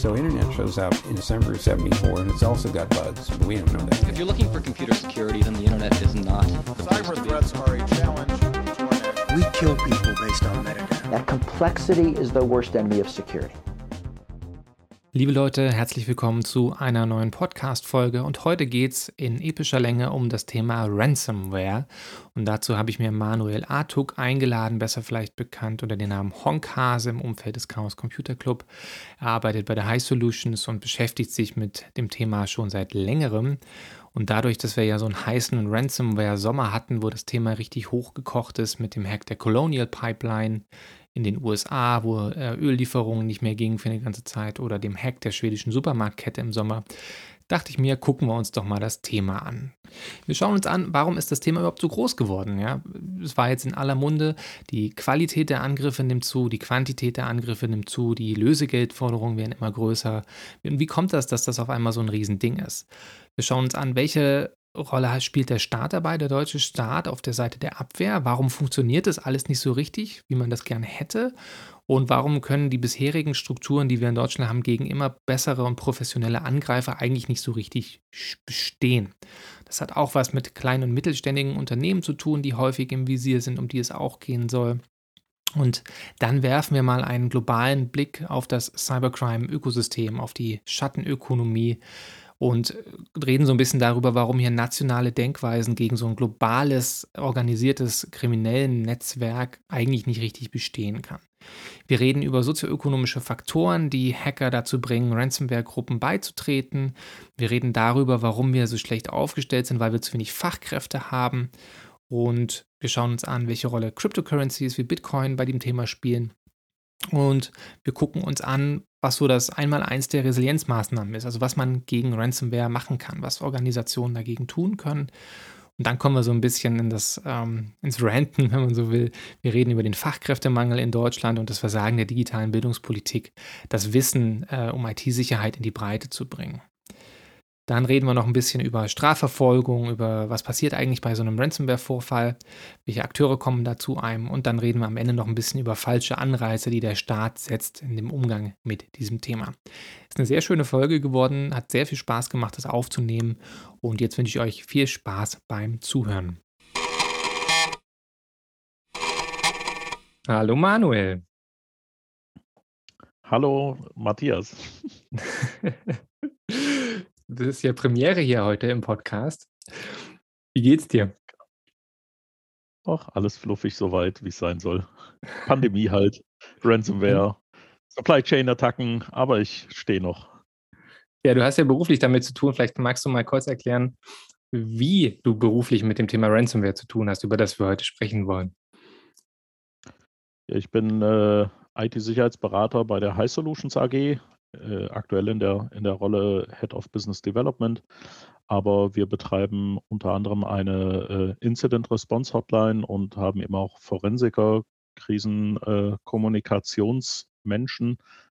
So internet shows up in December of 74 and it's also got bugs, but we don't know that. If you're looking for computer security, then the internet is not. Cyber threats are a challenge to our national We kill people based on metadata. That complexity is the worst enemy of security. Liebe Leute, herzlich willkommen zu einer neuen Podcast-Folge und heute geht es in epischer Länge um das Thema Ransomware. Und dazu habe ich mir Manuel Artuk eingeladen, besser vielleicht bekannt unter dem Namen Honkhase im Umfeld des Chaos Computer Club. Er arbeitet bei der High Solutions und beschäftigt sich mit dem Thema schon seit längerem. Und dadurch, dass wir ja so einen heißen Ransomware-Sommer hatten, wo das Thema richtig hochgekocht ist mit dem Hack der Colonial Pipeline, in den USA, wo äh, Öllieferungen nicht mehr gingen für eine ganze Zeit oder dem Hack der schwedischen Supermarktkette im Sommer, dachte ich mir, gucken wir uns doch mal das Thema an. Wir schauen uns an, warum ist das Thema überhaupt so groß geworden? Ja? Es war jetzt in aller Munde, die Qualität der Angriffe nimmt zu, die Quantität der Angriffe nimmt zu, die Lösegeldforderungen werden immer größer. Und wie kommt das, dass das auf einmal so ein Riesending ist? Wir schauen uns an, welche Rolle spielt der Staat dabei, der deutsche Staat auf der Seite der Abwehr? Warum funktioniert das alles nicht so richtig, wie man das gerne hätte? Und warum können die bisherigen Strukturen, die wir in Deutschland haben, gegen immer bessere und professionelle Angreifer eigentlich nicht so richtig bestehen? Das hat auch was mit kleinen und mittelständigen Unternehmen zu tun, die häufig im Visier sind, um die es auch gehen soll. Und dann werfen wir mal einen globalen Blick auf das Cybercrime-Ökosystem, auf die Schattenökonomie und reden so ein bisschen darüber, warum hier nationale Denkweisen gegen so ein globales, organisiertes kriminellen Netzwerk eigentlich nicht richtig bestehen kann. Wir reden über sozioökonomische Faktoren, die Hacker dazu bringen, Ransomware-Gruppen beizutreten. Wir reden darüber, warum wir so schlecht aufgestellt sind, weil wir zu wenig Fachkräfte haben. Und wir schauen uns an, welche Rolle Cryptocurrencies wie Bitcoin bei dem Thema spielen. Und wir gucken uns an, was so das Einmaleins der Resilienzmaßnahmen ist, also was man gegen Ransomware machen kann, was Organisationen dagegen tun können. Und dann kommen wir so ein bisschen in das, ähm, ins Ranten, wenn man so will. Wir reden über den Fachkräftemangel in Deutschland und das Versagen der digitalen Bildungspolitik, das Wissen äh, um IT-Sicherheit in die Breite zu bringen. Dann reden wir noch ein bisschen über Strafverfolgung, über was passiert eigentlich bei so einem Ransomware-Vorfall, welche Akteure kommen da zu einem und dann reden wir am Ende noch ein bisschen über falsche Anreize, die der Staat setzt in dem Umgang mit diesem Thema. Ist eine sehr schöne Folge geworden, hat sehr viel Spaß gemacht, das aufzunehmen und jetzt wünsche ich euch viel Spaß beim Zuhören. Hallo Manuel. Hallo Matthias. Das ist ja Premiere hier heute im Podcast. Wie geht's dir? Ach, alles fluffig soweit, wie es sein soll. Pandemie halt, Ransomware, Supply Chain Attacken, aber ich stehe noch. Ja, du hast ja beruflich damit zu tun. Vielleicht magst du mal kurz erklären, wie du beruflich mit dem Thema Ransomware zu tun hast, über das wir heute sprechen wollen. Ja, ich bin äh, IT-Sicherheitsberater bei der High Solutions AG äh, aktuell in der, in der Rolle Head of Business Development. Aber wir betreiben unter anderem eine äh, Incident Response Hotline und haben eben auch Forensiker, Krisenkommunikationsmenschen äh,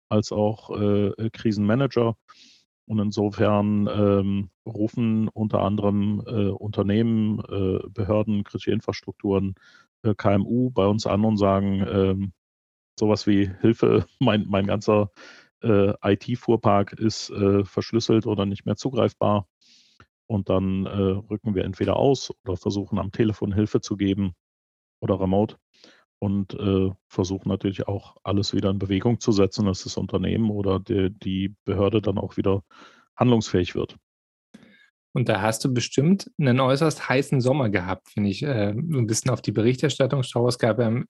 als auch äh, Krisenmanager. Und insofern ähm, rufen unter anderem äh, Unternehmen, äh, Behörden, kritische Infrastrukturen, KMU bei uns an und sagen, ähm, sowas wie Hilfe, mein, mein ganzer äh, IT-Fuhrpark ist äh, verschlüsselt oder nicht mehr zugreifbar. Und dann äh, rücken wir entweder aus oder versuchen am Telefon Hilfe zu geben oder remote und äh, versuchen natürlich auch alles wieder in Bewegung zu setzen, dass das Unternehmen oder die, die Behörde dann auch wieder handlungsfähig wird. Und da hast du bestimmt einen äußerst heißen Sommer gehabt, wenn ich äh, so ein bisschen auf die Berichterstattung schaue. Es gab ja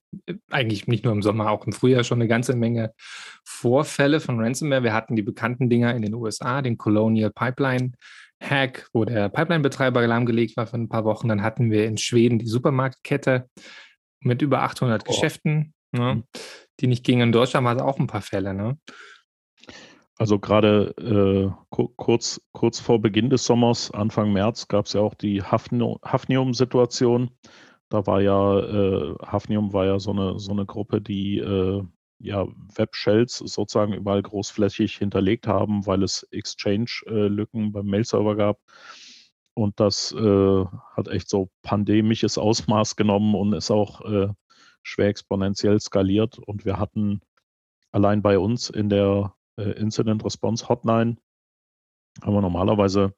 eigentlich nicht nur im Sommer, auch im Frühjahr schon eine ganze Menge Vorfälle von Ransomware. Wir hatten die bekannten Dinger in den USA, den Colonial Pipeline Hack, wo der Pipeline-Betreiber lahmgelegt war für ein paar Wochen. Dann hatten wir in Schweden die Supermarktkette mit über 800 oh. Geschäften, ne, mhm. die nicht gingen. In Deutschland war es auch ein paar Fälle. Ne? Also gerade äh, kurz, kurz vor Beginn des Sommers, Anfang März, gab es ja auch die Hafnium-Situation. Da war ja, äh, Hafnium war ja so eine, so eine Gruppe, die äh, ja Web-Shells sozusagen überall großflächig hinterlegt haben, weil es Exchange-Lücken beim Mail-Server gab. Und das äh, hat echt so pandemisches Ausmaß genommen und ist auch äh, schwer exponentiell skaliert. Und wir hatten allein bei uns in der Incident Response Hotline haben wir normalerweise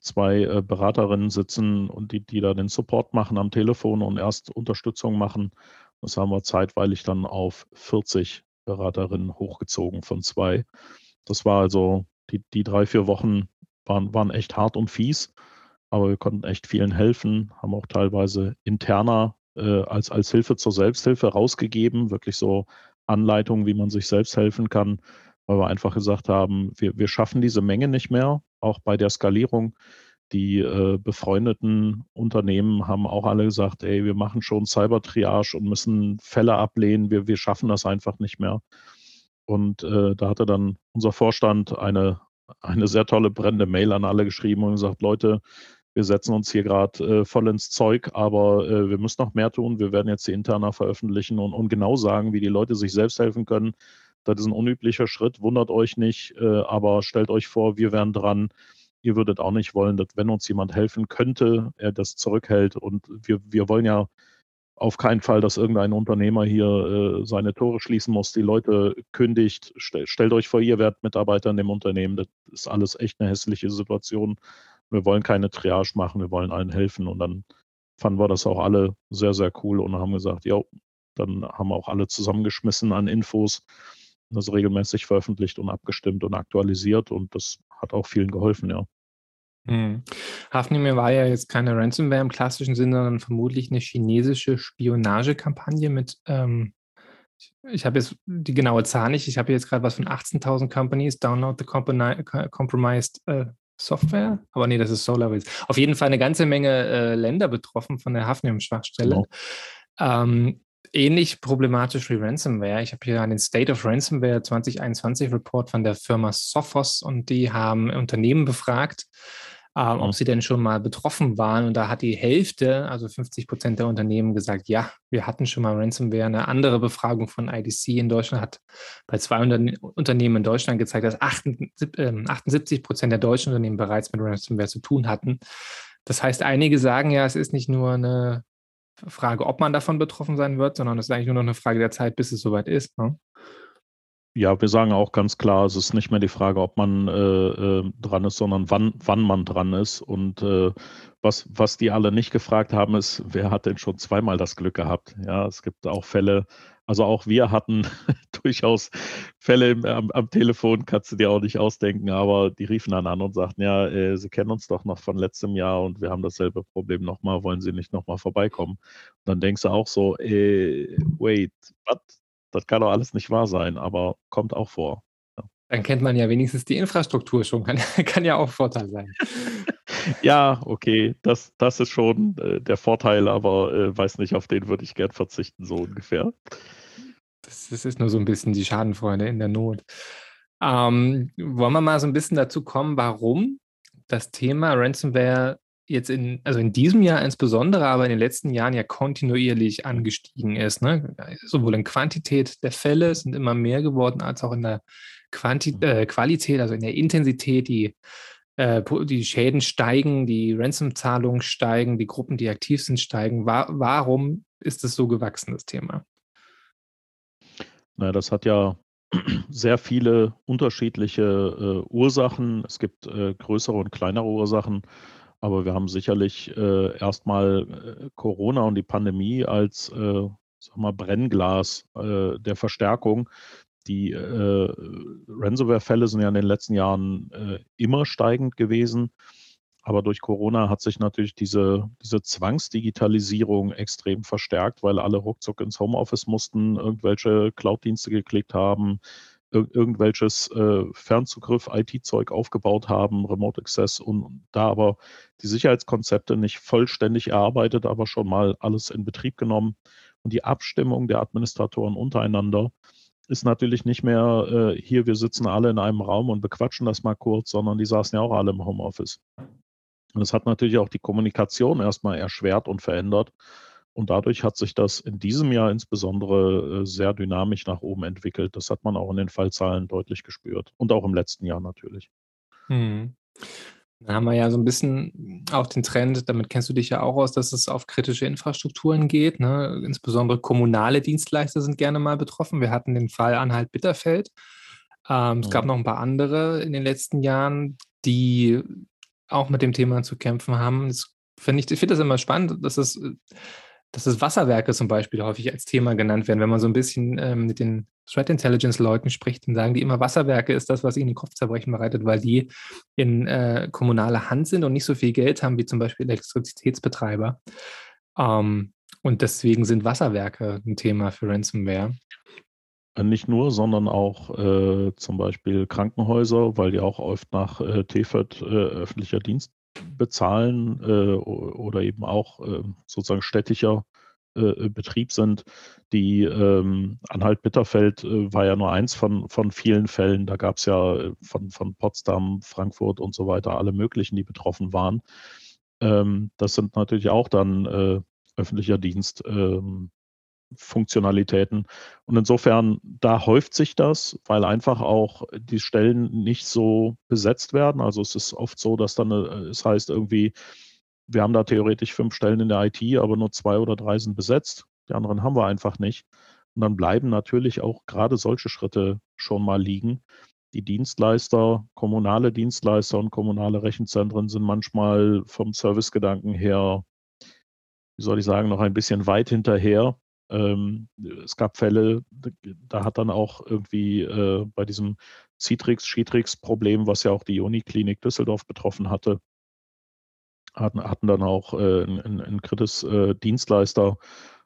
zwei äh, Beraterinnen sitzen und die, die da den Support machen am Telefon und erst Unterstützung machen. Das haben wir zeitweilig dann auf 40 Beraterinnen hochgezogen von zwei. Das war also die, die drei, vier Wochen waren, waren echt hart und fies, aber wir konnten echt vielen helfen, haben auch teilweise interner äh, als, als Hilfe zur Selbsthilfe rausgegeben, wirklich so Anleitungen, wie man sich selbst helfen kann, weil wir einfach gesagt haben, wir, wir schaffen diese Menge nicht mehr, auch bei der Skalierung. Die äh, befreundeten Unternehmen haben auch alle gesagt, ey, wir machen schon Cyber-Triage und müssen Fälle ablehnen, wir, wir schaffen das einfach nicht mehr. Und äh, da hatte dann unser Vorstand eine, eine sehr tolle brennende Mail an alle geschrieben und gesagt, Leute, wir setzen uns hier gerade äh, voll ins Zeug, aber äh, wir müssen noch mehr tun. Wir werden jetzt die Interna veröffentlichen und, und, genau sagen, wie die Leute sich selbst helfen können. Das ist ein unüblicher Schritt, wundert euch nicht, äh, aber stellt euch vor, wir wären dran. Ihr würdet auch nicht wollen, dass wenn uns jemand helfen könnte, er das zurückhält. Und wir, wir wollen ja auf keinen Fall, dass irgendein Unternehmer hier äh, seine Tore schließen muss, die Leute kündigt. Stell, stellt euch vor, ihr werdet Mitarbeiter in dem Unternehmen. Das ist alles echt eine hässliche Situation. Wir wollen keine Triage machen, wir wollen allen helfen. Und dann fanden wir das auch alle sehr, sehr cool und haben gesagt, ja, dann haben wir auch alle zusammengeschmissen an Infos, das regelmäßig veröffentlicht und abgestimmt und aktualisiert und das hat auch vielen geholfen, ja. Hm. Hafnimir war ja jetzt keine Ransomware im klassischen Sinne, sondern vermutlich eine chinesische Spionagekampagne mit, ähm, ich, ich habe jetzt die genaue Zahl nicht, ich habe jetzt gerade was von 18.000 Companies, download the compromised äh, Software, aber nee, das ist SolarWinds. Auf jeden Fall eine ganze Menge äh, Länder betroffen von der Hafnium-Schwachstelle. Genau. Ähm, ähnlich problematisch wie Ransomware. Ich habe hier einen State of Ransomware 2021 Report von der Firma Sophos und die haben Unternehmen befragt, ähm, ob sie denn schon mal betroffen waren. Und da hat die Hälfte, also 50 Prozent der Unternehmen gesagt, ja, wir hatten schon mal Ransomware. Eine andere Befragung von IDC in Deutschland hat bei 200 Unternehmen in Deutschland gezeigt, dass 78 ähm, Prozent der deutschen Unternehmen bereits mit Ransomware zu tun hatten. Das heißt, einige sagen ja, es ist nicht nur eine Frage, ob man davon betroffen sein wird, sondern es ist eigentlich nur noch eine Frage der Zeit, bis es soweit ist. Ne? Ja, wir sagen auch ganz klar, es ist nicht mehr die Frage, ob man äh, äh, dran ist, sondern wann, wann man dran ist. Und äh, was, was die alle nicht gefragt haben, ist, wer hat denn schon zweimal das Glück gehabt? Ja, es gibt auch Fälle, also auch wir hatten durchaus Fälle am, am, Telefon, kannst du dir auch nicht ausdenken, aber die riefen dann an und sagten, ja, äh, sie kennen uns doch noch von letztem Jahr und wir haben dasselbe Problem nochmal, wollen sie nicht nochmal vorbeikommen? Und dann denkst du auch so, äh, wait, was? Das kann doch alles nicht wahr sein, aber kommt auch vor. Ja. Dann kennt man ja wenigstens die Infrastruktur schon, kann, kann ja auch Vorteil sein. ja, okay, das, das ist schon äh, der Vorteil, aber äh, weiß nicht, auf den würde ich gern verzichten, so ungefähr. Das, das ist nur so ein bisschen die Schadenfreude in der Not. Ähm, wollen wir mal so ein bisschen dazu kommen, warum das Thema Ransomware jetzt in, also in diesem Jahr insbesondere, aber in den letzten Jahren ja kontinuierlich angestiegen ist. Ne? Sowohl in Quantität der Fälle sind immer mehr geworden, als auch in der Quanti mhm. äh, Qualität, also in der Intensität. Die, äh, die Schäden steigen, die Ransom-Zahlungen steigen, die Gruppen, die aktiv sind, steigen. Wa warum ist es so gewachsen, das Thema? Na, das hat ja sehr viele unterschiedliche äh, Ursachen. Es gibt äh, größere und kleinere Ursachen. Aber wir haben sicherlich äh, erstmal äh, Corona und die Pandemie als äh, sag mal, Brennglas äh, der Verstärkung. Die Ransomware-Fälle sind ja in den letzten Jahren immer steigend gewesen. Aber durch Corona hat sich natürlich diese, diese Zwangsdigitalisierung extrem verstärkt, weil alle ruckzuck ins Homeoffice mussten, irgendwelche Cloud-Dienste geklickt haben, ir irgendwelches äh, Fernzugriff, IT-Zeug aufgebaut haben, Remote Access und da aber die Sicherheitskonzepte nicht vollständig erarbeitet, aber schon mal alles in Betrieb genommen. Und die Abstimmung der Administratoren untereinander ist natürlich nicht mehr äh, hier, wir sitzen alle in einem Raum und bequatschen das mal kurz, sondern die saßen ja auch alle im Homeoffice. Und das hat natürlich auch die Kommunikation erstmal erschwert und verändert. Und dadurch hat sich das in diesem Jahr insbesondere äh, sehr dynamisch nach oben entwickelt. Das hat man auch in den Fallzahlen deutlich gespürt. Und auch im letzten Jahr natürlich. Hm. Da haben wir ja so ein bisschen auch den Trend, damit kennst du dich ja auch aus, dass es auf kritische Infrastrukturen geht. Ne? Insbesondere kommunale Dienstleister sind gerne mal betroffen. Wir hatten den Fall Anhalt-Bitterfeld. Ähm, es gab Mhm. noch ein paar andere in den letzten Jahren, die auch mit dem Thema zu kämpfen haben. Das finde ich, ich finde das immer spannend, dass es, äh, dass es Wasserwerke zum Beispiel häufig als Thema genannt werden. Wenn man so ein bisschen ähm, mit den Threat Intelligence Leuten spricht, dann sagen die immer, Wasserwerke ist das, was ihnen Kopfzerbrechen bereitet, weil die in äh, kommunaler Hand sind und nicht so viel Geld haben wie zum Beispiel Elektrizitätsbetreiber. Ähm, und deswegen sind Wasserwerke ein Thema für Ransomware. Äh, Nicht nur, sondern auch äh, zum Beispiel Krankenhäuser, weil die auch oft nach äh, TFÖD äh, öffentlicher Dienst bezahlen äh, oder eben auch äh, sozusagen städtischer äh, Betrieb sind. Die ähm, Anhalt-Bitterfeld äh, war ja nur eins von, von vielen Fällen. Da gab es ja äh, von, von Potsdam, Frankfurt und so weiter alle möglichen, die betroffen waren. Ähm, das sind natürlich auch dann äh, öffentlicher Dienst. Ähm, Funktionalitäten. Und insofern, da häuft sich das, weil einfach auch die Stellen nicht so besetzt werden. Also es ist oft so, dass dann, äh, es heißt irgendwie, wir haben da theoretisch fünf Stellen in der IT, aber nur zwei oder drei sind besetzt. Die anderen haben wir einfach nicht. Und dann bleiben natürlich auch gerade solche Schritte schon mal liegen. Die Dienstleister, kommunale Dienstleister und kommunale Rechenzentren sind manchmal vom Servicegedanken her, wie soll ich sagen, noch ein bisschen weit hinterher. Ähm, es gab Fälle, da hat dann auch irgendwie äh, bei diesem Citrix, Citrix-Problem, was ja auch die Uniklinik Düsseldorf betroffen hatte, hatten, hatten dann auch äh, ein, ein Kritis äh, Dienstleister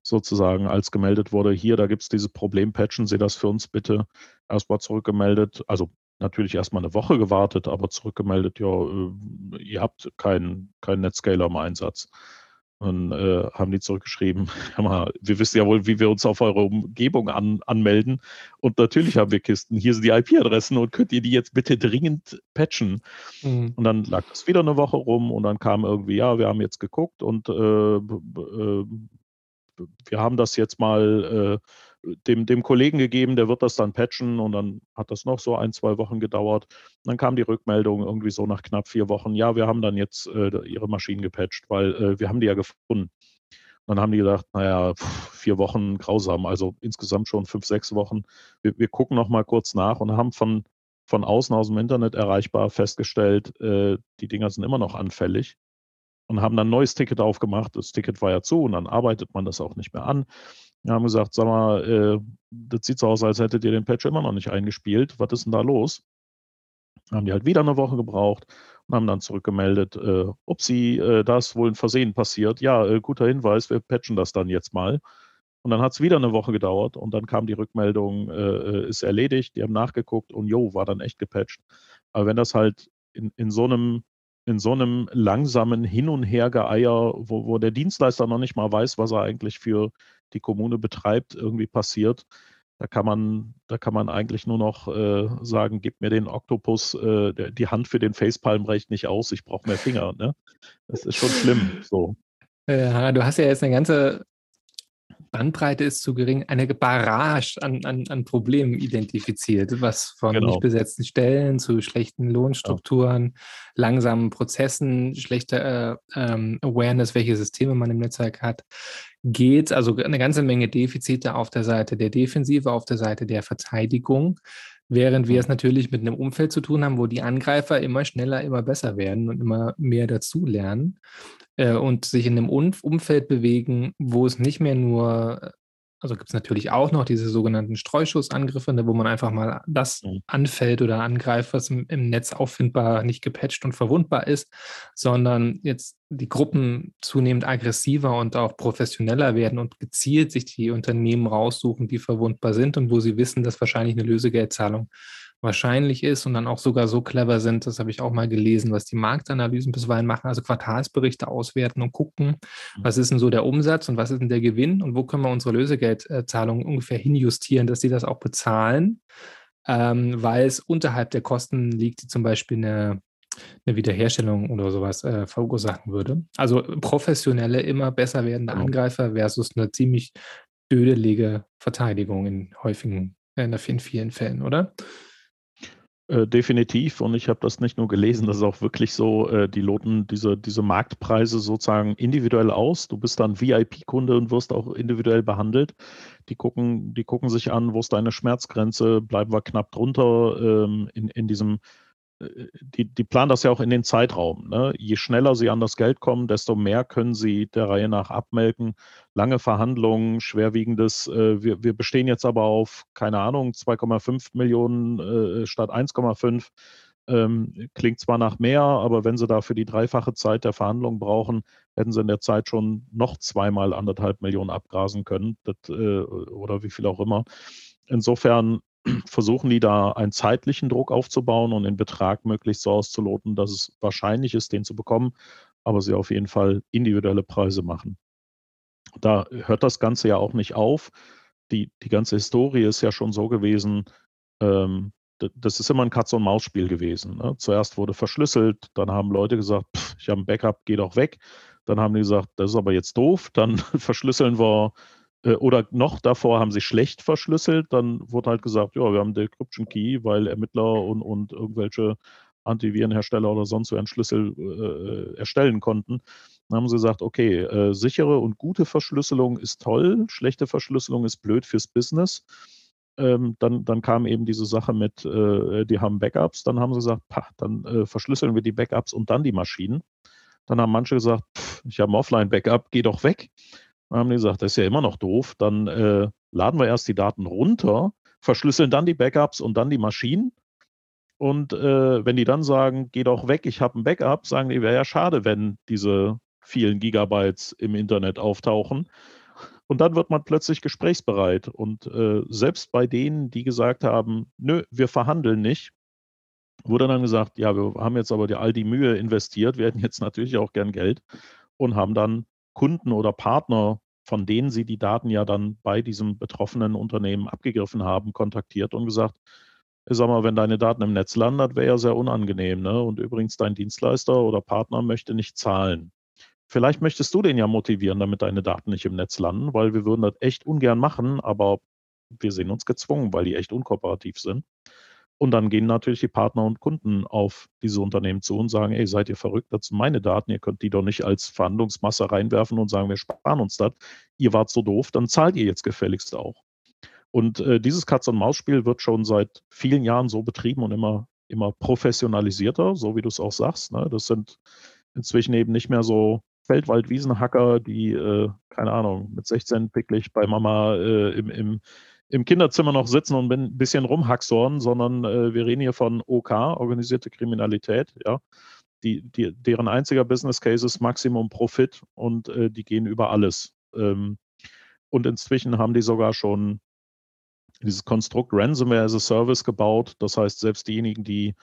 sozusagen, als gemeldet wurde, hier, da gibt es dieses Problem, patchen Sie das für uns bitte. Erstmal zurückgemeldet, also natürlich erstmal eine Woche gewartet, aber zurückgemeldet, ja, äh, ihr habt keinen kein Netscaler im Einsatz. Und äh, haben die zurückgeschrieben, mal, wir wissen ja wohl, wie wir uns auf eure Umgebung an, anmelden. Und natürlich haben wir Kisten. Hier sind die IP-Adressen und könnt ihr die jetzt bitte dringend patchen. Mhm. Und dann lag das wieder eine Woche rum und dann kam irgendwie, ja, wir haben jetzt geguckt und äh, äh, wir haben das jetzt mal äh, dem, dem Kollegen gegeben, der wird das dann patchen und dann hat das noch so ein, zwei Wochen gedauert. Und dann kam die Rückmeldung irgendwie so nach knapp vier Wochen, ja, wir haben dann jetzt äh, ihre Maschinen gepatcht, weil äh, wir haben die ja gefunden. Und dann haben die gedacht, naja, vier Wochen grausam, also insgesamt schon fünf, sechs Wochen. Wir, wir gucken noch mal kurz nach und haben von, von außen aus dem Internet erreichbar festgestellt, äh, die Dinger sind immer noch anfällig und haben dann ein neues Ticket aufgemacht. Das Ticket war ja zu und dann arbeitet man das auch nicht mehr an. Wir haben gesagt, sag mal, äh, das sieht so aus, als hättet ihr den Patch immer noch nicht eingespielt. Was ist denn da los? Haben die halt wieder eine Woche gebraucht und haben dann zurückgemeldet, äh, upsie, äh, da ist wohl ein Versehen passiert. Ja, äh, guter Hinweis, wir patchen das dann jetzt mal. Und dann hat es wieder eine Woche gedauert und dann kam die Rückmeldung, äh, ist erledigt, die haben nachgeguckt und jo, war dann echt gepatcht. Aber wenn das halt in, in so einem in so einem langsamen Hin- und Hergeeier, wo, wo der Dienstleister noch nicht mal weiß, was er eigentlich für die Kommune betreibt, irgendwie passiert, da kann man, da kann man eigentlich nur noch äh, sagen, gib mir den Oktopus, äh, die Hand für den Facepalm reicht nicht aus, ich brauche mehr Finger. Ne? Das ist schon schlimm. So. Ja, du hast ja jetzt eine ganze Bandbreite ist zu gering, eine Barrage an, an, an Problemen identifiziert, was von Genau. nicht besetzten Stellen zu schlechten Lohnstrukturen, langsamen Prozessen, schlechter äh, ähm, Awareness, welche Systeme man im Netzwerk hat, geht. Also eine ganze Menge Defizite auf der Seite der Defensive, auf der Seite der Verteidigung. Während wir es natürlich mit einem Umfeld zu tun haben, wo die Angreifer immer schneller, immer besser werden und immer mehr dazulernen äh, und sich in einem Umfeld bewegen, wo es nicht mehr nur, also gibt es natürlich auch noch diese sogenannten Streuschussangriffe, ne, wo man einfach mal das Mhm. anfällt oder angreift, was im, im Netz auffindbar, nicht gepatcht und verwundbar ist, sondern jetzt die Gruppen zunehmend aggressiver und auch professioneller werden und gezielt sich die Unternehmen raussuchen, die verwundbar sind und wo sie wissen, dass wahrscheinlich eine Lösegeldzahlung wahrscheinlich ist und dann auch sogar so clever sind, das habe ich auch mal gelesen, was die Marktanalysen bisweilen machen, also Quartalsberichte auswerten und gucken, was ist denn so der Umsatz und was ist denn der Gewinn und wo können wir unsere Lösegeldzahlungen ungefähr hinjustieren, dass sie das auch bezahlen, ähm, weil es unterhalb der Kosten liegt, die zum Beispiel eine, eine Wiederherstellung oder sowas äh, verursachen würde. Also professionelle, immer besser werdende Genau. Angreifer versus eine ziemlich dödelige Verteidigung in häufigen, äh, in vielen Fällen, oder? Äh, definitiv. Und ich habe das nicht nur gelesen, das ist auch wirklich so, äh, die loten diese, diese Marktpreise sozusagen individuell aus. Du bist dann VIP-Kunde und wirst auch individuell behandelt. Die gucken, die gucken sich an, wo ist deine Schmerzgrenze, bleiben wir knapp drunter ähm, in, in diesem die, die planen das ja auch in den Zeitraum. Ne? Je schneller sie an das Geld kommen, desto mehr können sie der Reihe nach abmelken. Lange Verhandlungen, schwerwiegendes. Äh, wir, wir bestehen jetzt aber auf, keine Ahnung, 2,5 Millionen äh, statt 1,5. Ähm, klingt zwar nach mehr, aber wenn sie dafür die dreifache Zeit der Verhandlungen brauchen, hätten sie in der Zeit schon noch zweimal anderthalb Millionen abgrasen können das, äh, oder wie viel auch immer. Insofern versuchen die da einen zeitlichen Druck aufzubauen und den Betrag möglichst so auszuloten, dass es wahrscheinlich ist, den zu bekommen, aber sie auf jeden Fall individuelle Preise machen. Da hört das Ganze ja auch nicht auf. Die, die ganze Historie ist ja schon so gewesen, ähm, das ist immer ein Katz-und-Maus-Spiel gewesen. Ne? Zuerst wurde verschlüsselt, dann haben Leute gesagt, pff, ich habe ein Backup, geh doch weg. Dann haben die gesagt, das ist aber jetzt doof, dann verschlüsseln wir oder noch davor haben sie schlecht verschlüsselt. Dann wurde halt gesagt, ja, wir haben Decryption Key, weil Ermittler und, und irgendwelche Antivirenhersteller oder sonst so einen Schlüssel äh, erstellen konnten. Dann haben sie gesagt, okay, äh, sichere und gute Verschlüsselung ist toll, schlechte Verschlüsselung ist blöd fürs Business. Ähm, dann, dann kam eben diese Sache mit, äh, die haben Backups. Dann haben sie gesagt, pah, dann äh, verschlüsseln wir die Backups und dann die Maschinen. Dann haben manche gesagt, pff, ich habe ein Offline-Backup, geh doch weg. Dann haben die gesagt, das ist ja immer noch doof. Dann äh, laden wir erst die Daten runter, verschlüsseln dann die Backups und dann die Maschinen. Und äh, wenn die dann sagen, geh doch weg, ich habe ein Backup, sagen die, wäre ja schade, wenn diese vielen Gigabytes im Internet auftauchen. Und dann wird man plötzlich gesprächsbereit. Und äh, selbst bei denen, die gesagt haben, nö, wir verhandeln nicht, wurde dann gesagt, ja, wir haben jetzt aber die, all die Mühe investiert, wir hätten jetzt natürlich auch gern Geld und haben dann Kunden oder Partner, von denen sie die Daten ja dann bei diesem betroffenen Unternehmen abgegriffen haben, kontaktiert und gesagt, sag mal, wenn deine Daten im Netz landen, wäre ja sehr unangenehm. Ne? Und übrigens, dein Dienstleister oder Partner möchte nicht zahlen. Vielleicht möchtest du den ja motivieren, damit deine Daten nicht im Netz landen, weil wir würden das echt ungern machen, aber wir sehen uns gezwungen, weil die echt unkooperativ sind. Und dann gehen natürlich die Partner und Kunden auf diese Unternehmen zu und sagen, ey, seid ihr verrückt, das sind meine Daten, ihr könnt die doch nicht als Verhandlungsmasse reinwerfen und sagen, wir sparen uns das. Ihr wart so doof, dann zahlt ihr jetzt gefälligst auch. Und äh, dieses Katz-und-Maus-Spiel wird schon seit vielen Jahren so betrieben und immer, immer professionalisierter, so wie du es auch sagst. Ne? Das sind inzwischen eben nicht mehr so Feldwald-Wiesenhacker, die, äh, keine Ahnung, mit 16 picklich bei Mama äh, im, im im Kinderzimmer noch sitzen und ein bisschen rumhacksorn, sondern äh, wir reden hier von OK, organisierte Kriminalität, ja. Die, die, deren einziger Business Case ist Maximum Profit und äh, die gehen über alles. Ähm, und inzwischen haben die sogar schon dieses Konstrukt Ransomware as a Service gebaut. Das heißt, selbst diejenigen, die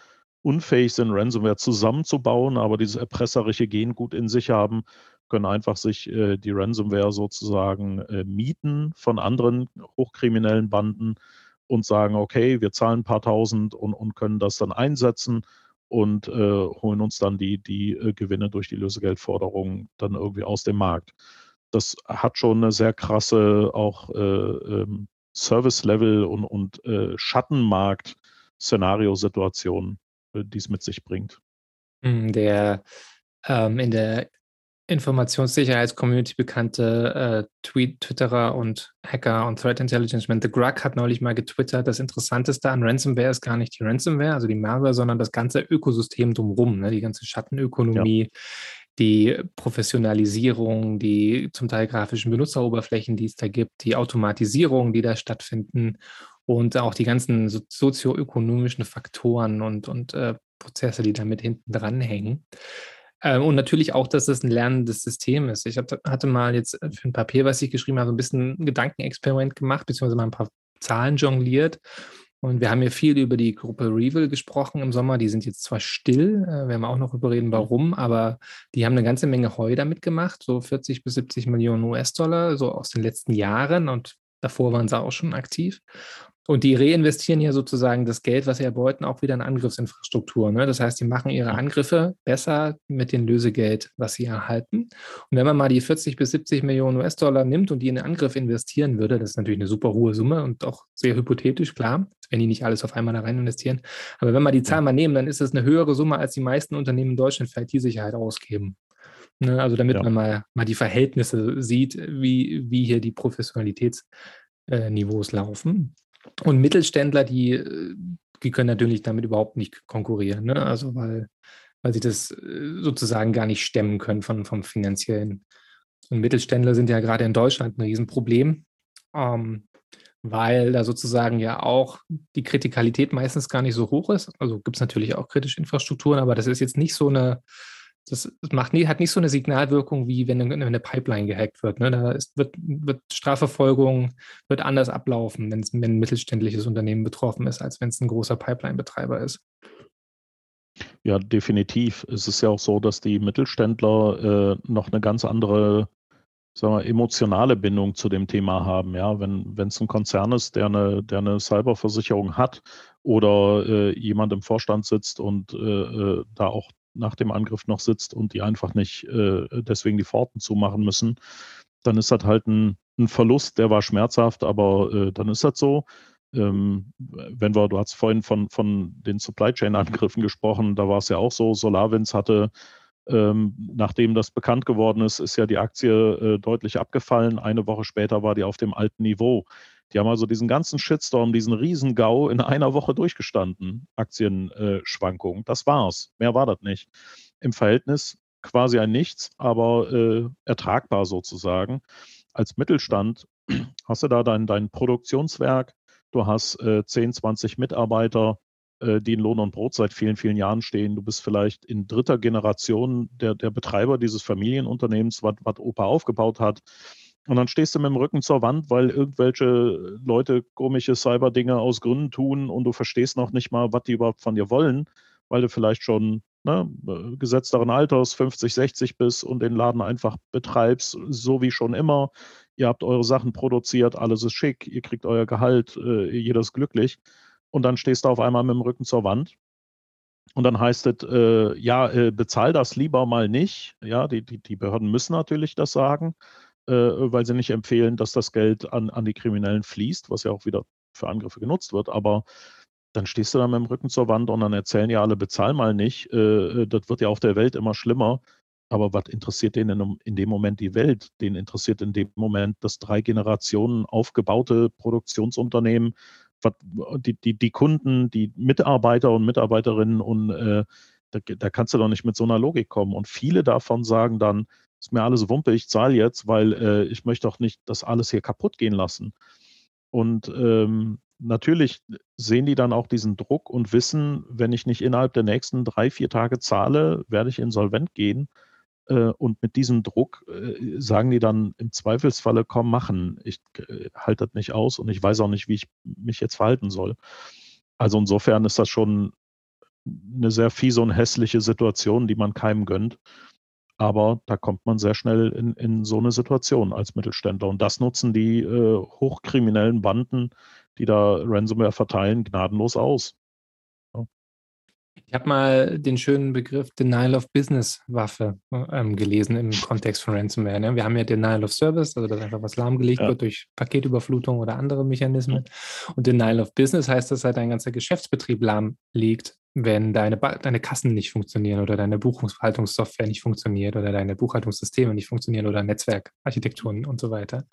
unfähig sind, Ransomware zusammenzubauen, aber dieses erpresserische Gen gut in sich haben, können einfach sich äh, die Ransomware sozusagen äh, mieten von anderen hochkriminellen Banden und sagen, okay, wir zahlen ein paar tausend und, und können das dann einsetzen und äh, holen uns dann die, die äh, Gewinne durch die Lösegeldforderung dann irgendwie aus dem Markt. Das hat schon eine sehr krasse auch äh, ähm, Service-Level und, und äh, Schattenmarkt-Szenariosituation, die es mit sich bringt. Hm, der ähm, in der Informationssicherheitscommunity bekannte äh, Tweet, Twitterer und Hacker und Threat Intelligence Man, The Grug hat neulich mal getwittert, das Interessanteste an Ransomware ist gar nicht die Ransomware, also die Malware, sondern das ganze Ökosystem drumherum, ne? die ganze Schattenökonomie, ja. die Professionalisierung, die zum Teil grafischen Benutzeroberflächen, die es da gibt, die Automatisierung, die da stattfinden und auch die ganzen so sozioökonomischen Faktoren und, und äh, Prozesse, die damit hinten dranhängen. Ähm, und natürlich auch, dass das ein lernendes System ist. Ich hatte mal jetzt für ein Papier, was ich geschrieben habe, ein bisschen ein Gedankenexperiment gemacht, beziehungsweise mal ein paar Zahlen jongliert. Und wir haben ja viel über die Gruppe Revil gesprochen im Sommer. Die sind jetzt zwar still, äh, werden wir auch noch darüber reden, warum, aber die haben eine ganze Menge Heu damit gemacht, so 40 bis 70 Millionen US-Dollar, so aus den letzten Jahren. Und davor waren sie auch schon aktiv. Und die reinvestieren ja sozusagen das Geld, was sie erbeuten, auch wieder in Angriffsinfrastruktur. Ne? Das heißt, die machen ihre Angriffe besser mit dem Lösegeld, was sie erhalten. Und wenn man mal die 40 bis 70 Millionen US-Dollar nimmt und die in den Angriff investieren würde, das ist natürlich eine super hohe Summe und auch sehr hypothetisch, klar, wenn die nicht alles auf einmal da rein investieren. Aber wenn wir die Zahl mal nehmen, dann ist das eine höhere Summe, als die meisten Unternehmen in Deutschland für IT-Sicherheit ausgeben. Ne? Also damit Ja. man mal, mal die Verhältnisse sieht, wie, wie hier die Professionalitätsniveaus laufen. Und Mittelständler, die, äh, die können natürlich damit überhaupt nicht konkurrieren. Ne? Also weil, weil sie das äh, sozusagen gar nicht stemmen können von, vom finanziellen. Und Mittelständler sind ja gerade in Deutschland ein Riesenproblem, ähm, weil da sozusagen ja auch die Kritikalität meistens gar nicht so hoch ist. Also gibt es natürlich auch kritische Infrastrukturen, aber das ist jetzt nicht so eine, das macht nie, hat nicht so eine Signalwirkung, wie wenn eine, eine Pipeline gehackt wird. Ne? Da ist, wird, wird Strafverfolgung wird anders ablaufen, wenn ein mittelständliches Unternehmen betroffen ist, als wenn es ein großer Pipeline-Betreiber ist. Ja, definitiv. Es ist ja auch so, dass die Mittelständler äh, noch eine ganz andere, sagen wir, emotionale Bindung zu dem Thema haben. Ja, wenn wenn es ein Konzern ist, der eine, der eine Cyberversicherung hat oder äh, jemand im Vorstand sitzt und äh, äh, da auch nach dem Angriff noch sitzt und die einfach nicht äh, deswegen die Pforten zumachen müssen, dann ist das halt ein, ein Verlust, der war schmerzhaft, aber äh, dann ist das so. Ähm, wenn wir, du hast vorhin von, von den Supply Chain Angriffen gesprochen, da war es ja auch so, SolarWinds hatte, ähm, nachdem das bekannt geworden ist, ist ja die Aktie äh, deutlich abgefallen. Eine Woche später war die auf dem alten Niveau. Die haben also diesen ganzen Shitstorm, diesen Riesengau in einer Woche durchgestanden, Aktienschwankungen. das war's. Mehr war das nicht. Im Verhältnis quasi ein Nichts, aber äh, ertragbar sozusagen. Als Mittelstand hast du da dein, dein Produktionswerk, du hast äh, 10, 20 Mitarbeiter, äh, die in Lohn und Brot seit vielen, vielen Jahren stehen. Du bist vielleicht in dritter Generation der, der Betreiber dieses Familienunternehmens, was Opa aufgebaut hat. Und dann stehst du mit dem Rücken zur Wand, weil irgendwelche Leute komische Cyber-Dinge aus Gründen tun und du verstehst noch nicht mal, was die überhaupt von dir wollen, weil du vielleicht schon ne, gesetzteren Alters, 50, 60 bist und den Laden einfach betreibst, so wie schon immer. Ihr habt eure Sachen produziert, alles ist schick, ihr kriegt euer Gehalt, äh, jeder ist glücklich. Und dann stehst du auf einmal mit dem Rücken zur Wand. Und dann heißt es, äh, ja, äh, bezahl das lieber mal nicht. Ja, die, die, die Behörden müssen natürlich das sagen, äh, weil sie nicht empfehlen, dass das Geld an, an die Kriminellen fließt, was ja auch wieder für Angriffe genutzt wird. Aber dann stehst du da mit dem Rücken zur Wand und dann erzählen ja alle, bezahl mal nicht. Äh, das wird ja auf der Welt immer schlimmer. Aber was interessiert denen in, dem Moment die Welt? Den interessiert in dem Moment das drei Generationen aufgebaute Produktionsunternehmen, die, die, die Kunden, die Mitarbeiter und Mitarbeiterinnen und äh, da, da kannst du doch nicht mit so einer Logik kommen. Und viele davon sagen dann, ist mir alles Wumpe, ich zahle jetzt, weil äh, ich möchte doch nicht das alles hier kaputt gehen lassen. Und ähm, natürlich sehen die dann auch diesen Druck und wissen, wenn ich nicht innerhalb der nächsten drei, vier Tage zahle, werde ich insolvent gehen. Äh, und mit diesem Druck äh, sagen die dann im Zweifelsfalle, komm, machen. Ich äh, halte das nicht aus und ich weiß auch nicht, wie ich mich jetzt verhalten soll. Also insofern ist das schon eine sehr fiese und hässliche Situation, die man keinem gönnt. Aber da kommt man sehr schnell in, in so eine Situation als Mittelständler. Und das nutzen die äh, hochkriminellen Banden, die da Ransomware verteilen, gnadenlos aus. Ja. Ich habe mal den schönen Begriff Denial of Business Waffe ähm, gelesen im Kontext von Ransomware. Ne? Wir haben ja Denial of Service, also dass einfach was lahmgelegt Ja. wird durch Paketüberflutung oder andere Mechanismen. Und Denial of Business heißt, dass halt dein ganzer Geschäftsbetrieb lahmlegt, wenn deine, deine Kassen nicht funktionieren oder deine Buchungsverwaltungssoftware nicht funktioniert oder deine Buchhaltungssysteme nicht funktionieren oder Netzwerkarchitekturen und so weiter.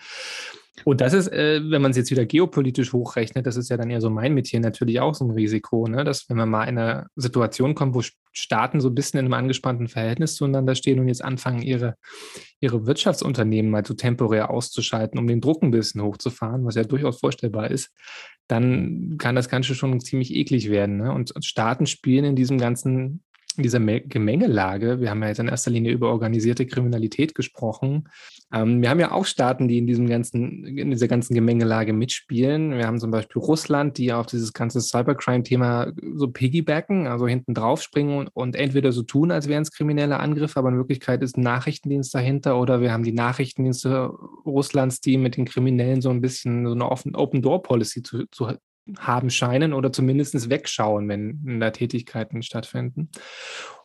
Und das ist, äh, wenn man es jetzt wieder geopolitisch hochrechnet, das ist ja dann eher so mein Metier natürlich auch so ein Risiko, ne? dass wenn man mal in eine Situation kommt, wo Staaten so ein bisschen in einem angespannten Verhältnis zueinander stehen und jetzt anfangen, ihre, ihre Wirtschaftsunternehmen mal so temporär auszuschalten, um den Druck ein bisschen hochzufahren, was ja durchaus vorstellbar ist, dann kann das Ganze schon ziemlich eklig werden. Ne? Und Staaten spielen in diesem ganzen, dieser Me- Gemengelage, wir haben ja jetzt in erster Linie über organisierte Kriminalität gesprochen. Ähm, wir haben ja auch Staaten, die in diesem ganzen, in dieser ganzen Gemengelage mitspielen. Wir haben zum Beispiel Russland, die auf dieses ganze Cybercrime-Thema so piggybacken, also hinten drauf springen und, und entweder so tun, als wären es kriminelle Angriffe, aber in Wirklichkeit ist ein Nachrichtendienst dahinter oder wir haben die Nachrichtendienste Russlands, die mit den Kriminellen so ein bisschen so eine Open- Open-Door-Policy zu, zu haben scheinen oder zumindest wegschauen, wenn da Tätigkeiten stattfinden.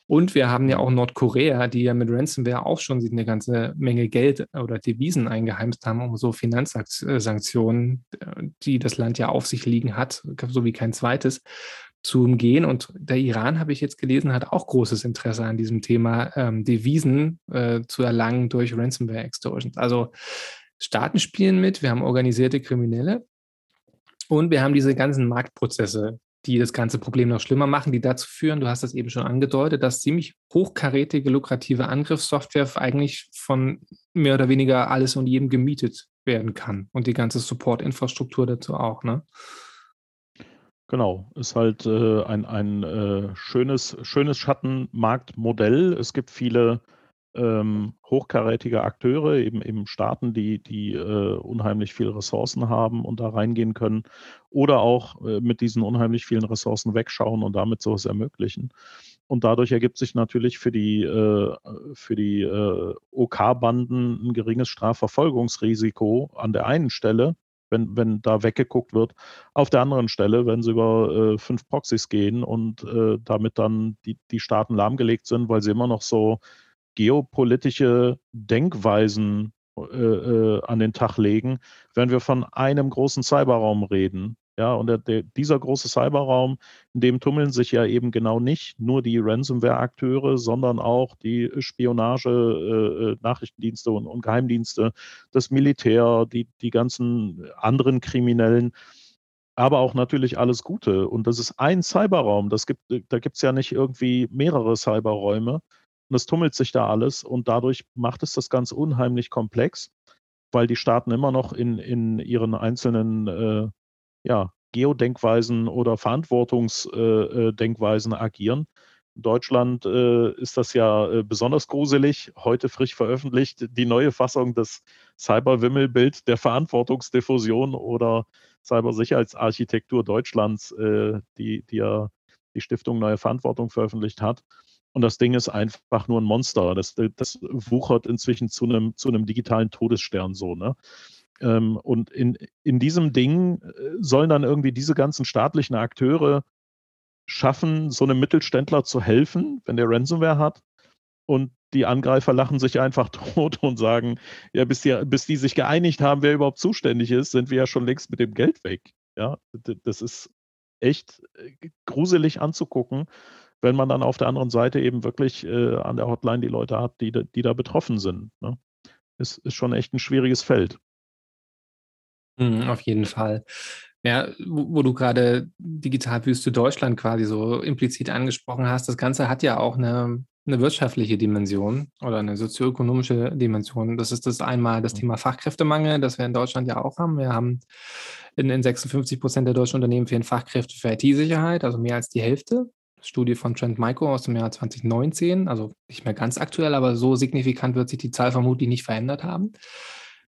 Und wir haben ja auch Nordkorea, die ja mit Ransomware auch schon eine ganze Menge Geld oder Devisen eingeheimst haben, um so Finanzsanktionen, äh, die das Land ja auf sich liegen hat, so wie kein zweites, zu umgehen. Und der Iran, habe ich jetzt gelesen, hat auch großes Interesse an diesem Thema, ähm, Devisen äh, zu erlangen durch Ransomware-Extortions. Also Staaten spielen mit, wir haben organisierte Kriminelle und wir haben diese ganzen Marktprozesse, die das ganze Problem noch schlimmer machen, die dazu führen, du hast das eben schon angedeutet, dass ziemlich hochkarätige, lukrative Angriffssoftware eigentlich von mehr oder weniger alles und jedem gemietet werden kann und die ganze Support-Infrastruktur dazu auch, ne? Genau, ist halt äh, ein, ein äh, schönes, schönes Schattenmarktmodell. Es gibt viele ähm, hochkarätige Akteure, eben, eben Staaten, die, die äh, unheimlich viele Ressourcen haben und da reingehen können oder auch äh, mit diesen unheimlich vielen Ressourcen wegschauen und damit sowas ermöglichen. Und dadurch ergibt sich natürlich für die, äh, für die äh, OK-Banden ein geringes Strafverfolgungsrisiko an der einen Stelle, wenn, wenn da weggeguckt wird. Auf der anderen Stelle, wenn sie über äh, fünf Proxys gehen und äh, damit dann die, die Staaten lahmgelegt sind, weil sie immer noch so geopolitische Denkweisen äh, äh, an den Tag legen, wenn wir von einem großen Cyberraum reden. Ja, und der, der, dieser große Cyberraum, in dem tummeln sich ja eben genau nicht nur die Ransomware-Akteure, sondern auch die Spionage, äh, äh, Nachrichtendienste und, und, Geheimdienste, das Militär, die, die ganzen anderen Kriminellen, aber auch natürlich alles Gute. Und das ist ein Cyberraum. Das gibt, da gibt es ja nicht irgendwie mehrere Cyberräume. Und es tummelt sich da alles und dadurch macht es das ganz unheimlich komplex, weil die Staaten immer noch in, in ihren einzelnen äh, ja, Geodenkweisen oder Verantwortungsdenkweisen äh, äh agieren. In Deutschland äh, ist das ja äh, besonders gruselig. Heute frisch veröffentlicht die neue Fassung des Cyber-Wimmelbild der Verantwortungsdiffusion oder Cybersicherheitsarchitektur Deutschlands, äh, die, die ja die Stiftung Neue Verantwortung veröffentlicht hat. Und das Ding ist einfach nur ein Monster. Das, das wuchert inzwischen zu einem, zu einem digitalen Todesstern so. Ne? Ähm, und in, in diesem Ding äh, sollen dann irgendwie diese ganzen staatlichen Akteure schaffen, so einem Mittelständler zu helfen, wenn der Ransomware hat. Und die Angreifer lachen sich einfach tot und sagen, ja, bis die, bis die sich geeinigt haben, wer überhaupt zuständig ist, sind wir ja schon längst mit dem Geld weg. Ja, das ist echt äh, gruselig anzugucken wenn man dann auf der anderen Seite eben wirklich äh, an der Hotline die Leute hat, die, die da betroffen sind. Ne? Ist, ist schon echt ein schwieriges Feld. Mhm, auf jeden Fall. Ja, wo, wo du gerade Digitalwüste Deutschland quasi so implizit angesprochen hast, das Ganze hat ja auch eine, eine wirtschaftliche Dimension oder eine sozioökonomische Dimension. Das ist das einmal das mhm. Thema Fachkräftemangel, das wir in Deutschland ja auch haben. Wir haben in, in 56 Prozent der deutschen Unternehmen fehlen Fachkräfte für IT-Sicherheit, also mehr als die Hälfte. Studie von Trend Micro aus dem Jahr 2019, also nicht mehr ganz aktuell, aber so signifikant wird sich die Zahl vermutlich nicht verändert haben.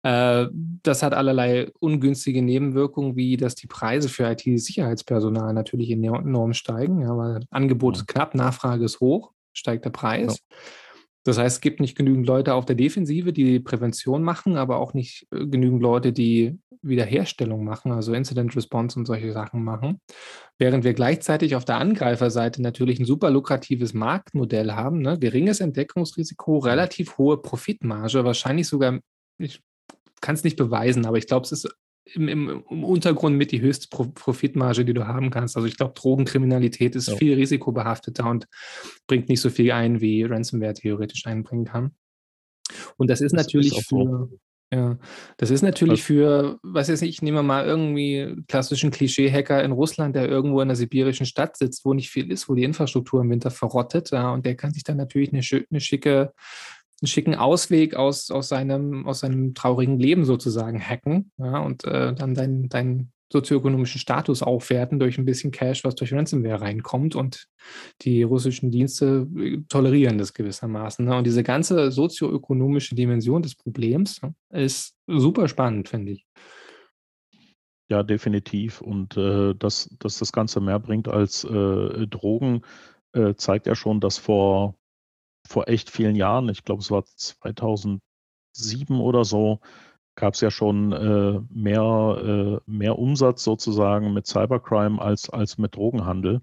Äh, das hat allerlei ungünstige Nebenwirkungen, wie dass die Preise für IT-Sicherheitspersonal natürlich enorm steigen. Ja, weil Angebot ist knapp, Nachfrage ist hoch, steigt der Preis. Ja. Das heißt, es gibt nicht genügend Leute auf der Defensive, die Prävention machen, aber auch nicht äh, genügend Leute, die Wiederherstellung machen, also Incident Response und solche Sachen machen. Während wir gleichzeitig auf der Angreiferseite natürlich ein super lukratives Marktmodell haben, ne? geringes Entdeckungsrisiko, relativ hohe Profitmarge, wahrscheinlich sogar, ich kann es nicht beweisen, aber ich glaube, es ist im, im, im, Untergrund mit die höchste Pro Profitmarge, die du haben kannst. Also ich glaube, Drogenkriminalität ist ja. viel risikobehafteter und bringt nicht so viel ein, wie Ransomware theoretisch einbringen kann. Und das ist das natürlich ist für, ja, das ist natürlich für, was weiß ich, ich nehme mal irgendwie klassischen Klischee-Hacker in Russland, der irgendwo in einer sibirischen Stadt sitzt, wo nicht viel ist, wo die Infrastruktur im Winter verrottet, ja, und der kann sich dann natürlich eine, eine schicke, einen schicken Ausweg aus, aus, seinem, aus seinem traurigen Leben sozusagen hacken, ja, und äh, dann dein, dein sozioökonomischen Status aufwerten durch ein bisschen Cash, was durch Ransomware reinkommt. Und die russischen Dienste äh, tolerieren das gewissermaßen. Ne? Und diese ganze sozioökonomische Dimension des Problems ne, ist super spannend, finde ich. Ja, definitiv. Und äh, dass, dass das Ganze mehr bringt als äh, Drogen, äh, zeigt ja schon, dass vor, vor echt vielen Jahren, ich glaube es war 2007 oder so, gab es ja schon äh, mehr, äh, mehr Umsatz sozusagen mit Cybercrime als, als mit Drogenhandel.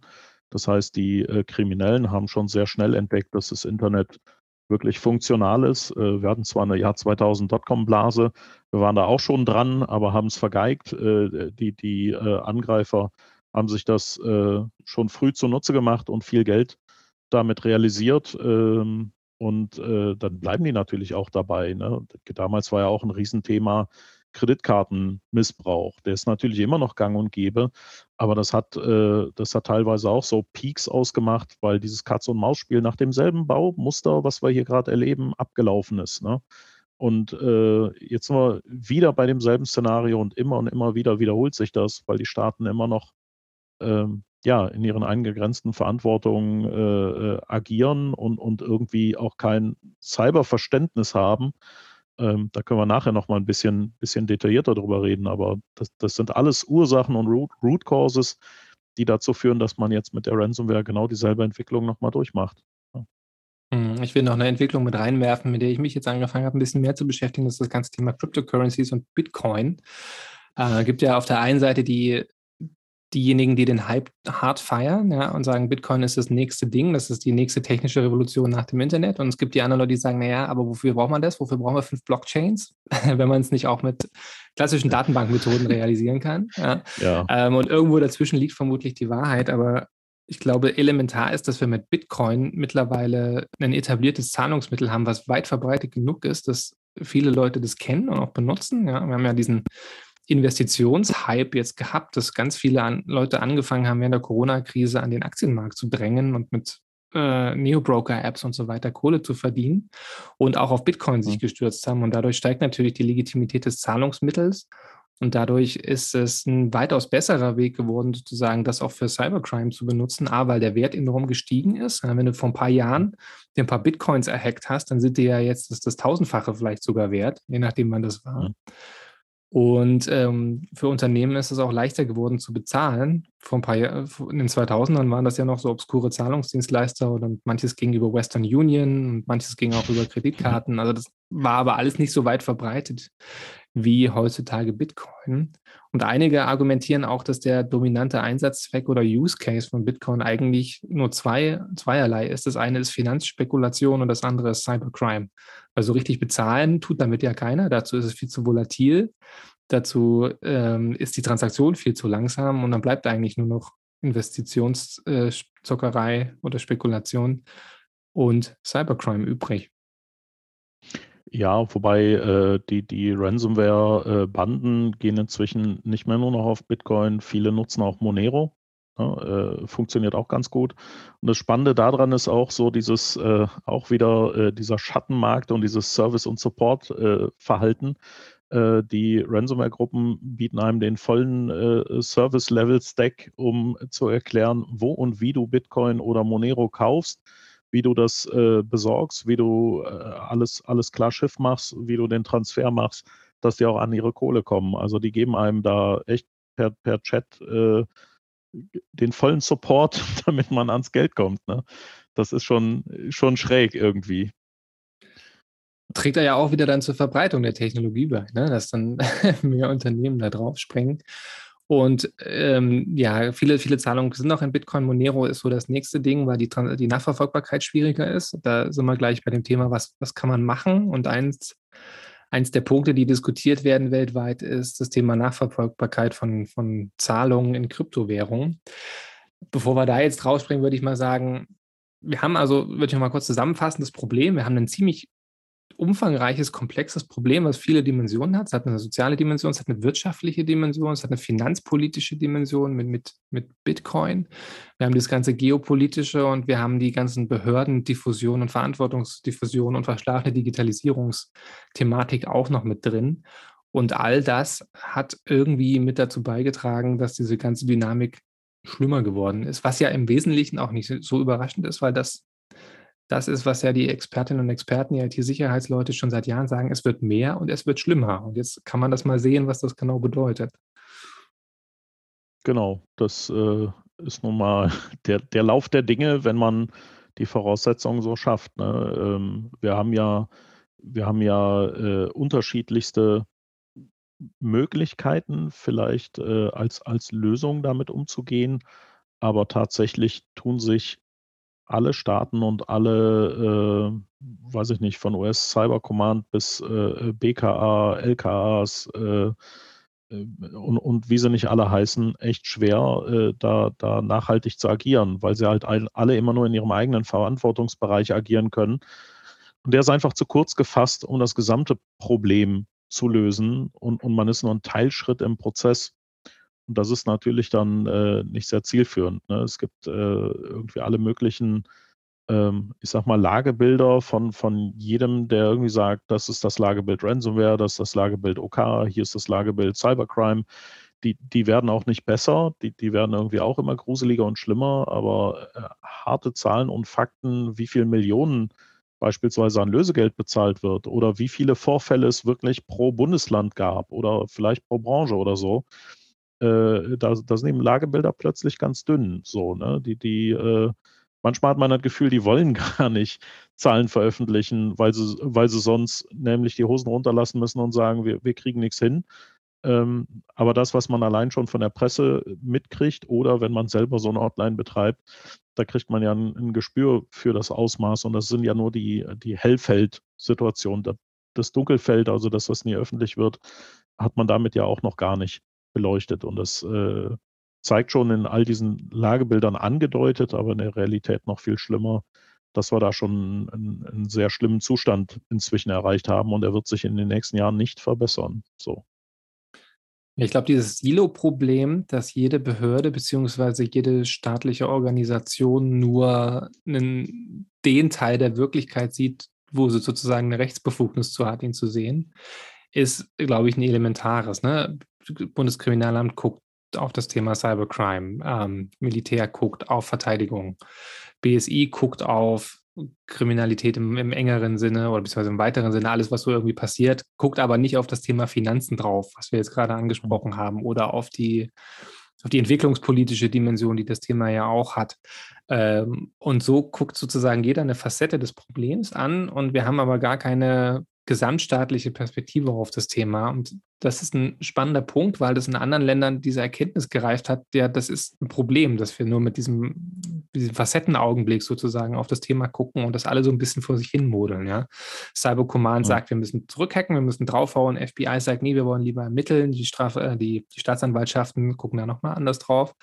Das heißt, die äh, Kriminellen haben schon sehr schnell entdeckt, dass das Internet wirklich funktional ist. Äh, wir hatten zwar eine Jahr 2000 Dotcom-Blase, wir waren da auch schon dran, aber haben es vergeigt. Äh, die die äh, Angreifer haben sich das schon früh zunutze gemacht und viel Geld damit realisiert. Ähm, und dann bleiben die natürlich auch dabei. Ne? Damals war ja auch ein Riesenthema Kreditkartenmissbrauch. Der ist natürlich immer noch gang und gäbe, aber das hat, äh, das hat teilweise auch so Peaks ausgemacht, weil dieses Katz-und-Maus-Spiel nach demselben Baumuster, was wir hier gerade erleben, abgelaufen ist. Ne? Und äh, jetzt sind wir wieder bei demselben Szenario und immer und immer wieder wiederholt sich das, weil die Staaten immer noch ähm, ja, in ihren eingegrenzten Verantwortungen äh, äh agieren und, und irgendwie auch kein Cyberverständnis haben ähm, da können wir nachher noch mal ein bisschen, bisschen detaillierter drüber reden, aber das, das sind alles Ursachen und Root, Root Causes, die dazu führen, dass man jetzt mit der Ransomware genau dieselbe Entwicklung nochmal durchmacht. Hm, ich will noch eine Entwicklung mit reinwerfen, mit der ich mich jetzt angefangen habe, ein bisschen mehr zu beschäftigen. Das ist das ganze Thema Cryptocurrencies und Bitcoin. Äh, gibt ja auf der einen Seite die diejenigen, die den Hype hart feiern ja, und sagen, Bitcoin ist das nächste Ding, das ist die nächste technische Revolution nach dem Internet. Und es gibt die anderen Leute, die sagen, naja, aber wofür braucht man das? Wofür brauchen wir fünf Blockchains, wenn man es nicht auch mit klassischen Datenbankmethoden realisieren kann? Ja. ja. Ähm, und irgendwo dazwischen liegt vermutlich die Wahrheit, aber ich glaube, elementar ist, dass wir mit Bitcoin mittlerweile ein etabliertes Zahlungsmittel haben, was weit verbreitet genug ist, dass viele Leute das kennen und auch benutzen. Ja, wir haben ja diesen Investitionshype jetzt gehabt, dass ganz viele an, Leute angefangen haben, während der Corona-Krise an den Aktienmarkt zu drängen und mit äh, Neo-Broker-Apps und so weiter Kohle zu verdienen und auch auf Bitcoin sich mhm. gestürzt haben. Und dadurch steigt natürlich die Legitimität des Zahlungsmittels. Und dadurch ist es ein weitaus besserer Weg geworden, sozusagen das auch für Cybercrime zu benutzen. A, weil der Wert enorm gestiegen ist. Wenn du vor ein paar Jahren dir ein paar Bitcoins erhackt hast, dann sind die ja jetzt das, das Tausendfache vielleicht sogar wert, je nachdem, wann das war. Mhm. Und ähm, für Unternehmen ist es auch leichter geworden zu bezahlen. Vor ein paar Jahren, in den 2000ern waren das ja noch so obskure Zahlungsdienstleister und manches ging über Western Union und manches ging auch über Kreditkarten. Also das war aber alles nicht so weit verbreitet wie heutzutage Bitcoin. Und einige argumentieren auch, dass der dominante Einsatzzweck oder Use Case von Bitcoin eigentlich nur zwei, zweierlei ist. Das eine ist Finanzspekulation und das andere ist Cybercrime. Also richtig bezahlen tut damit ja keiner. Dazu ist es viel zu volatil. Dazu ähm, ist die Transaktion viel zu langsam und dann bleibt eigentlich nur noch Investitionszockerei äh, oder Spekulation und Cybercrime übrig. Ja, wobei äh, die, die Ransomware-Banden äh, gehen inzwischen nicht mehr nur noch auf Bitcoin. Viele nutzen auch Monero. Ja, ne, äh, funktioniert auch ganz gut. Und das Spannende daran ist auch so dieses, äh, auch wieder äh, dieser Schattenmarkt und dieses Service- und Support-Verhalten. Äh, die Ransomware-Gruppen bieten einem den vollen Service-Level-Stack, um zu erklären, wo und wie du Bitcoin oder Monero kaufst wie du das äh, besorgst, wie du äh, alles, alles klar Schiff machst, wie du den Transfer machst, dass die auch an ihre Kohle kommen. Also die geben einem da echt per, per Chat äh, den vollen Support, damit man ans Geld kommt. Ne? Das ist schon, schon schräg irgendwie. Trägt er ja auch wieder dann zur Verbreitung der Technologie bei, ne? dass dann mehr Unternehmen da drauf springen. Und ähm, ja, viele, viele Zahlungen sind auch in Bitcoin. Monero ist so das nächste Ding, weil die, die Nachverfolgbarkeit schwieriger ist. Da sind wir gleich bei dem Thema, was, was kann man machen? Und eins, eins der Punkte, die diskutiert werden weltweit, ist das Thema Nachverfolgbarkeit von, von Zahlungen in Kryptowährungen. Bevor wir da jetzt rausspringen, würde ich mal sagen, wir haben also, würde ich mal kurz zusammenfassen, das Problem, wir haben einen ziemlich umfangreiches, komplexes Problem, was viele Dimensionen hat. Es hat eine soziale Dimension, es hat eine wirtschaftliche Dimension, es hat eine finanzpolitische Dimension mit, mit, mit Bitcoin. Wir haben das ganze geopolitische und wir haben die ganzen Behördendiffusion und Verantwortungsdiffusion und verschlafene Digitalisierungsthematik auch noch mit drin. Und all das hat irgendwie mit dazu beigetragen, dass diese ganze Dynamik schlimmer geworden ist, was ja im Wesentlichen auch nicht so überraschend ist, weil das das ist, was ja die Expertinnen und Experten, die IT-Sicherheitsleute schon seit Jahren sagen, es wird mehr und es wird schlimmer. Und jetzt kann man das mal sehen, was das genau bedeutet. Genau, das äh, ist nun mal der, der Lauf der Dinge, wenn man die Voraussetzungen so schafft. Ne? Ähm, wir haben ja, wir haben ja äh, unterschiedlichste Möglichkeiten vielleicht äh, als, als Lösung damit umzugehen, aber tatsächlich tun sich alle Staaten und alle, äh, weiß ich nicht, von US Cyber Command bis äh, BKA, LKAs äh, äh, und, und, wie sie nicht alle heißen, echt schwer, äh, da, da nachhaltig zu agieren, weil sie halt alle immer nur in ihrem eigenen Verantwortungsbereich agieren können. Und der ist einfach zu kurz gefasst, um das gesamte Problem zu lösen und, und man ist nur ein Teilschritt im Prozess. Und das ist natürlich dann äh, nicht sehr zielführend. Ne? Es gibt äh, irgendwie alle möglichen, ähm, ich sag mal, Lagebilder von, von jedem, der irgendwie sagt, das ist das Lagebild Ransomware, das ist das Lagebild OK, hier ist das Lagebild Cybercrime. Die, die werden auch nicht besser, die, die werden irgendwie auch immer gruseliger und schlimmer, aber äh, harte Zahlen und Fakten, wie viele Millionen beispielsweise an Lösegeld bezahlt wird oder wie viele Vorfälle es wirklich pro Bundesland gab oder vielleicht pro Branche oder so, äh, da, da sind eben Lagebilder plötzlich ganz dünn. So, ne? Die, die, äh, manchmal hat man das Gefühl, die wollen gar nicht Zahlen veröffentlichen, weil sie, weil sie sonst nämlich die Hosen runterlassen müssen und sagen, wir, wir kriegen nichts hin. Ähm, aber das, was man allein schon von der Presse mitkriegt oder wenn man selber so eine Hotline betreibt, da kriegt man ja ein, ein Gespür für das Ausmaß und das sind ja nur die, die Hellfeld-Situationen. Das Dunkelfeld, also das, was nie öffentlich wird, hat man damit ja auch noch gar nicht beleuchtet. Und das äh, zeigt schon in all diesen Lagebildern angedeutet, aber in der Realität noch viel schlimmer, dass wir da schon einen, einen, sehr schlimmen Zustand inzwischen erreicht haben und er wird sich in den nächsten Jahren nicht verbessern. So. Ich glaube, dieses Silo-Problem, dass jede Behörde bzw. jede staatliche Organisation nur einen, den Teil der Wirklichkeit sieht, wo sie sozusagen eine Rechtsbefugnis zu hat, ihn zu sehen, ist, glaube ich, ein elementares. Ne? Bundeskriminalamt guckt auf das Thema Cybercrime, ähm, Militär guckt auf Verteidigung, BSI guckt auf Kriminalität im, im, engeren Sinne oder beziehungsweise im weiteren Sinne, alles, was so irgendwie passiert, guckt aber nicht auf das Thema Finanzen drauf, was wir jetzt gerade angesprochen mhm. haben, oder auf die, auf die entwicklungspolitische Dimension, die das Thema ja auch hat. Ähm, und so guckt sozusagen jeder eine Facette des Problems an und wir haben aber gar keine gesamtstaatliche Perspektive auf das Thema. Und das ist ein spannender Punkt, weil das in anderen Ländern diese Erkenntnis gereift hat, ja, das ist ein Problem, dass wir nur mit diesem, diesem Facettenaugenblick sozusagen auf das Thema gucken und das alle so ein bisschen vor sich hin modeln. Ja. Cyber Command ja. sagt, wir müssen zurückhacken, wir müssen draufhauen. FBI sagt, nee, wir wollen lieber ermitteln. Die, Strafe, äh, die, die Staatsanwaltschaften gucken da nochmal anders drauf.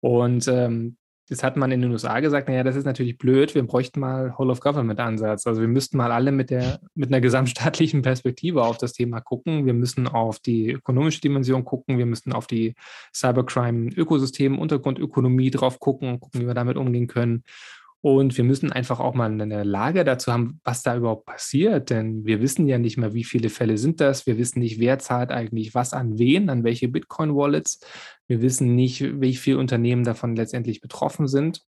Und ähm, das hat man in den USA gesagt, naja, das ist natürlich blöd, wir bräuchten mal Whole-of-Government-Ansatz. Also wir müssten mal alle mit, der, mit einer gesamtstaatlichen Perspektive auf das Thema gucken. Wir müssen auf die ökonomische Dimension gucken, wir müssen auf die Cybercrime-Ökosystem, Untergrundökonomie drauf gucken und gucken, wie wir damit umgehen können. Und wir müssen einfach auch mal eine Lage dazu haben, was da überhaupt passiert. Denn wir wissen ja nicht mehr, wie viele Fälle sind das. Wir wissen nicht, wer zahlt eigentlich was an wen, an welche Bitcoin-Wallets. Wir wissen nicht, wie viele Unternehmen davon letztendlich betroffen sind.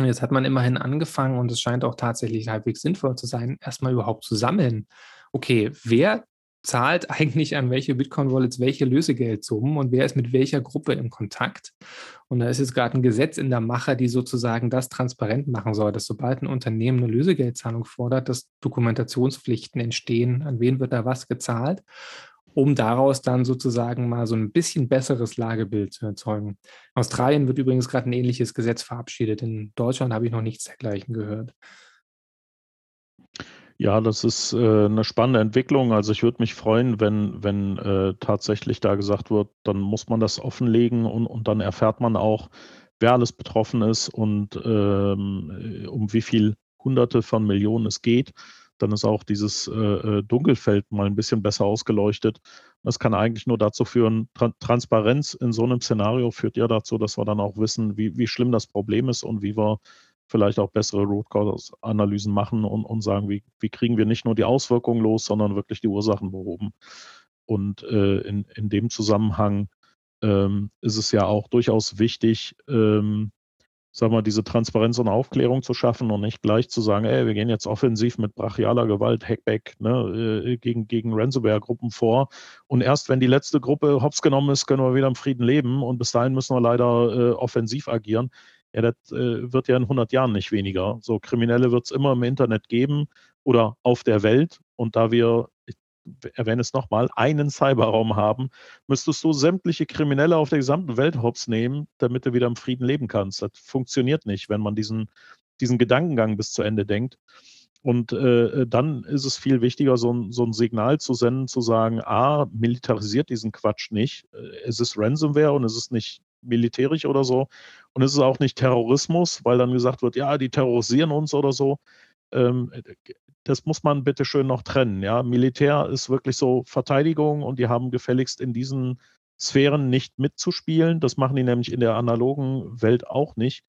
Und jetzt hat man immerhin angefangen und es scheint auch tatsächlich halbwegs sinnvoll zu sein, erstmal überhaupt zu sammeln. Okay, wer zahlt eigentlich an welche Bitcoin-Wallets welche Lösegeldsummen und wer ist mit welcher Gruppe im Kontakt. Und da ist jetzt gerade ein Gesetz in der Mache, die sozusagen das transparent machen soll, dass sobald ein Unternehmen eine Lösegeldzahlung fordert, dass Dokumentationspflichten entstehen, an wen wird da was gezahlt, um daraus dann sozusagen mal so ein bisschen besseres Lagebild zu erzeugen. In Australien wird übrigens gerade ein ähnliches Gesetz verabschiedet. In Deutschland habe ich noch nichts dergleichen gehört. Ja, das ist äh, eine spannende Entwicklung. Also ich würde mich freuen, wenn, wenn äh, tatsächlich da gesagt wird, dann muss man das offenlegen und, und dann erfährt man auch, wer alles betroffen ist und ähm, um wie viel Hunderte von Millionen es geht. Dann ist auch dieses äh, äh Dunkelfeld mal ein bisschen besser ausgeleuchtet. Das kann eigentlich nur dazu führen, Tra Transparenz in so einem Szenario führt ja dazu, dass wir dann auch wissen, wie, wie schlimm das Problem ist und wie wir vielleicht auch bessere Root Cause Analysen machen und, und sagen, wie, wie kriegen wir nicht nur die Auswirkungen los, sondern wirklich die Ursachen behoben. Und äh, in, in dem Zusammenhang ähm, ist es ja auch durchaus wichtig, ähm, sagen wir, diese Transparenz und Aufklärung zu schaffen und nicht gleich zu sagen, ey, wir gehen jetzt offensiv mit brachialer Gewalt, Hackback, ne, äh, gegen, gegen Ransomware-Gruppen vor. Und erst wenn die letzte Gruppe hops genommen ist, können wir wieder im Frieden leben. Und bis dahin müssen wir leider äh, offensiv agieren ja, das äh, wird ja in 100 Jahren nicht weniger. So Kriminelle wird es immer im Internet geben oder auf der Welt. Und da wir, erwähne es nochmal, einen Cyberraum haben, müsstest du sämtliche Kriminelle auf der gesamten Welt hops nehmen, damit du wieder im Frieden leben kannst. Das funktioniert nicht, wenn man diesen, diesen Gedankengang bis zu Ende denkt. Und äh, dann ist es viel wichtiger, so ein, so ein Signal zu senden, zu sagen, A, militarisiert diesen Quatsch nicht. Äh, es ist Ransomware und es ist nicht militärisch oder so. Und es ist auch nicht Terrorismus, weil dann gesagt wird, ja, die terrorisieren uns oder so. Ähm, das muss man bitte schön noch trennen. Ja, Militär ist wirklich so Verteidigung und die haben gefälligst in diesen Sphären nicht mitzuspielen. Das machen die nämlich in der analogen Welt auch nicht.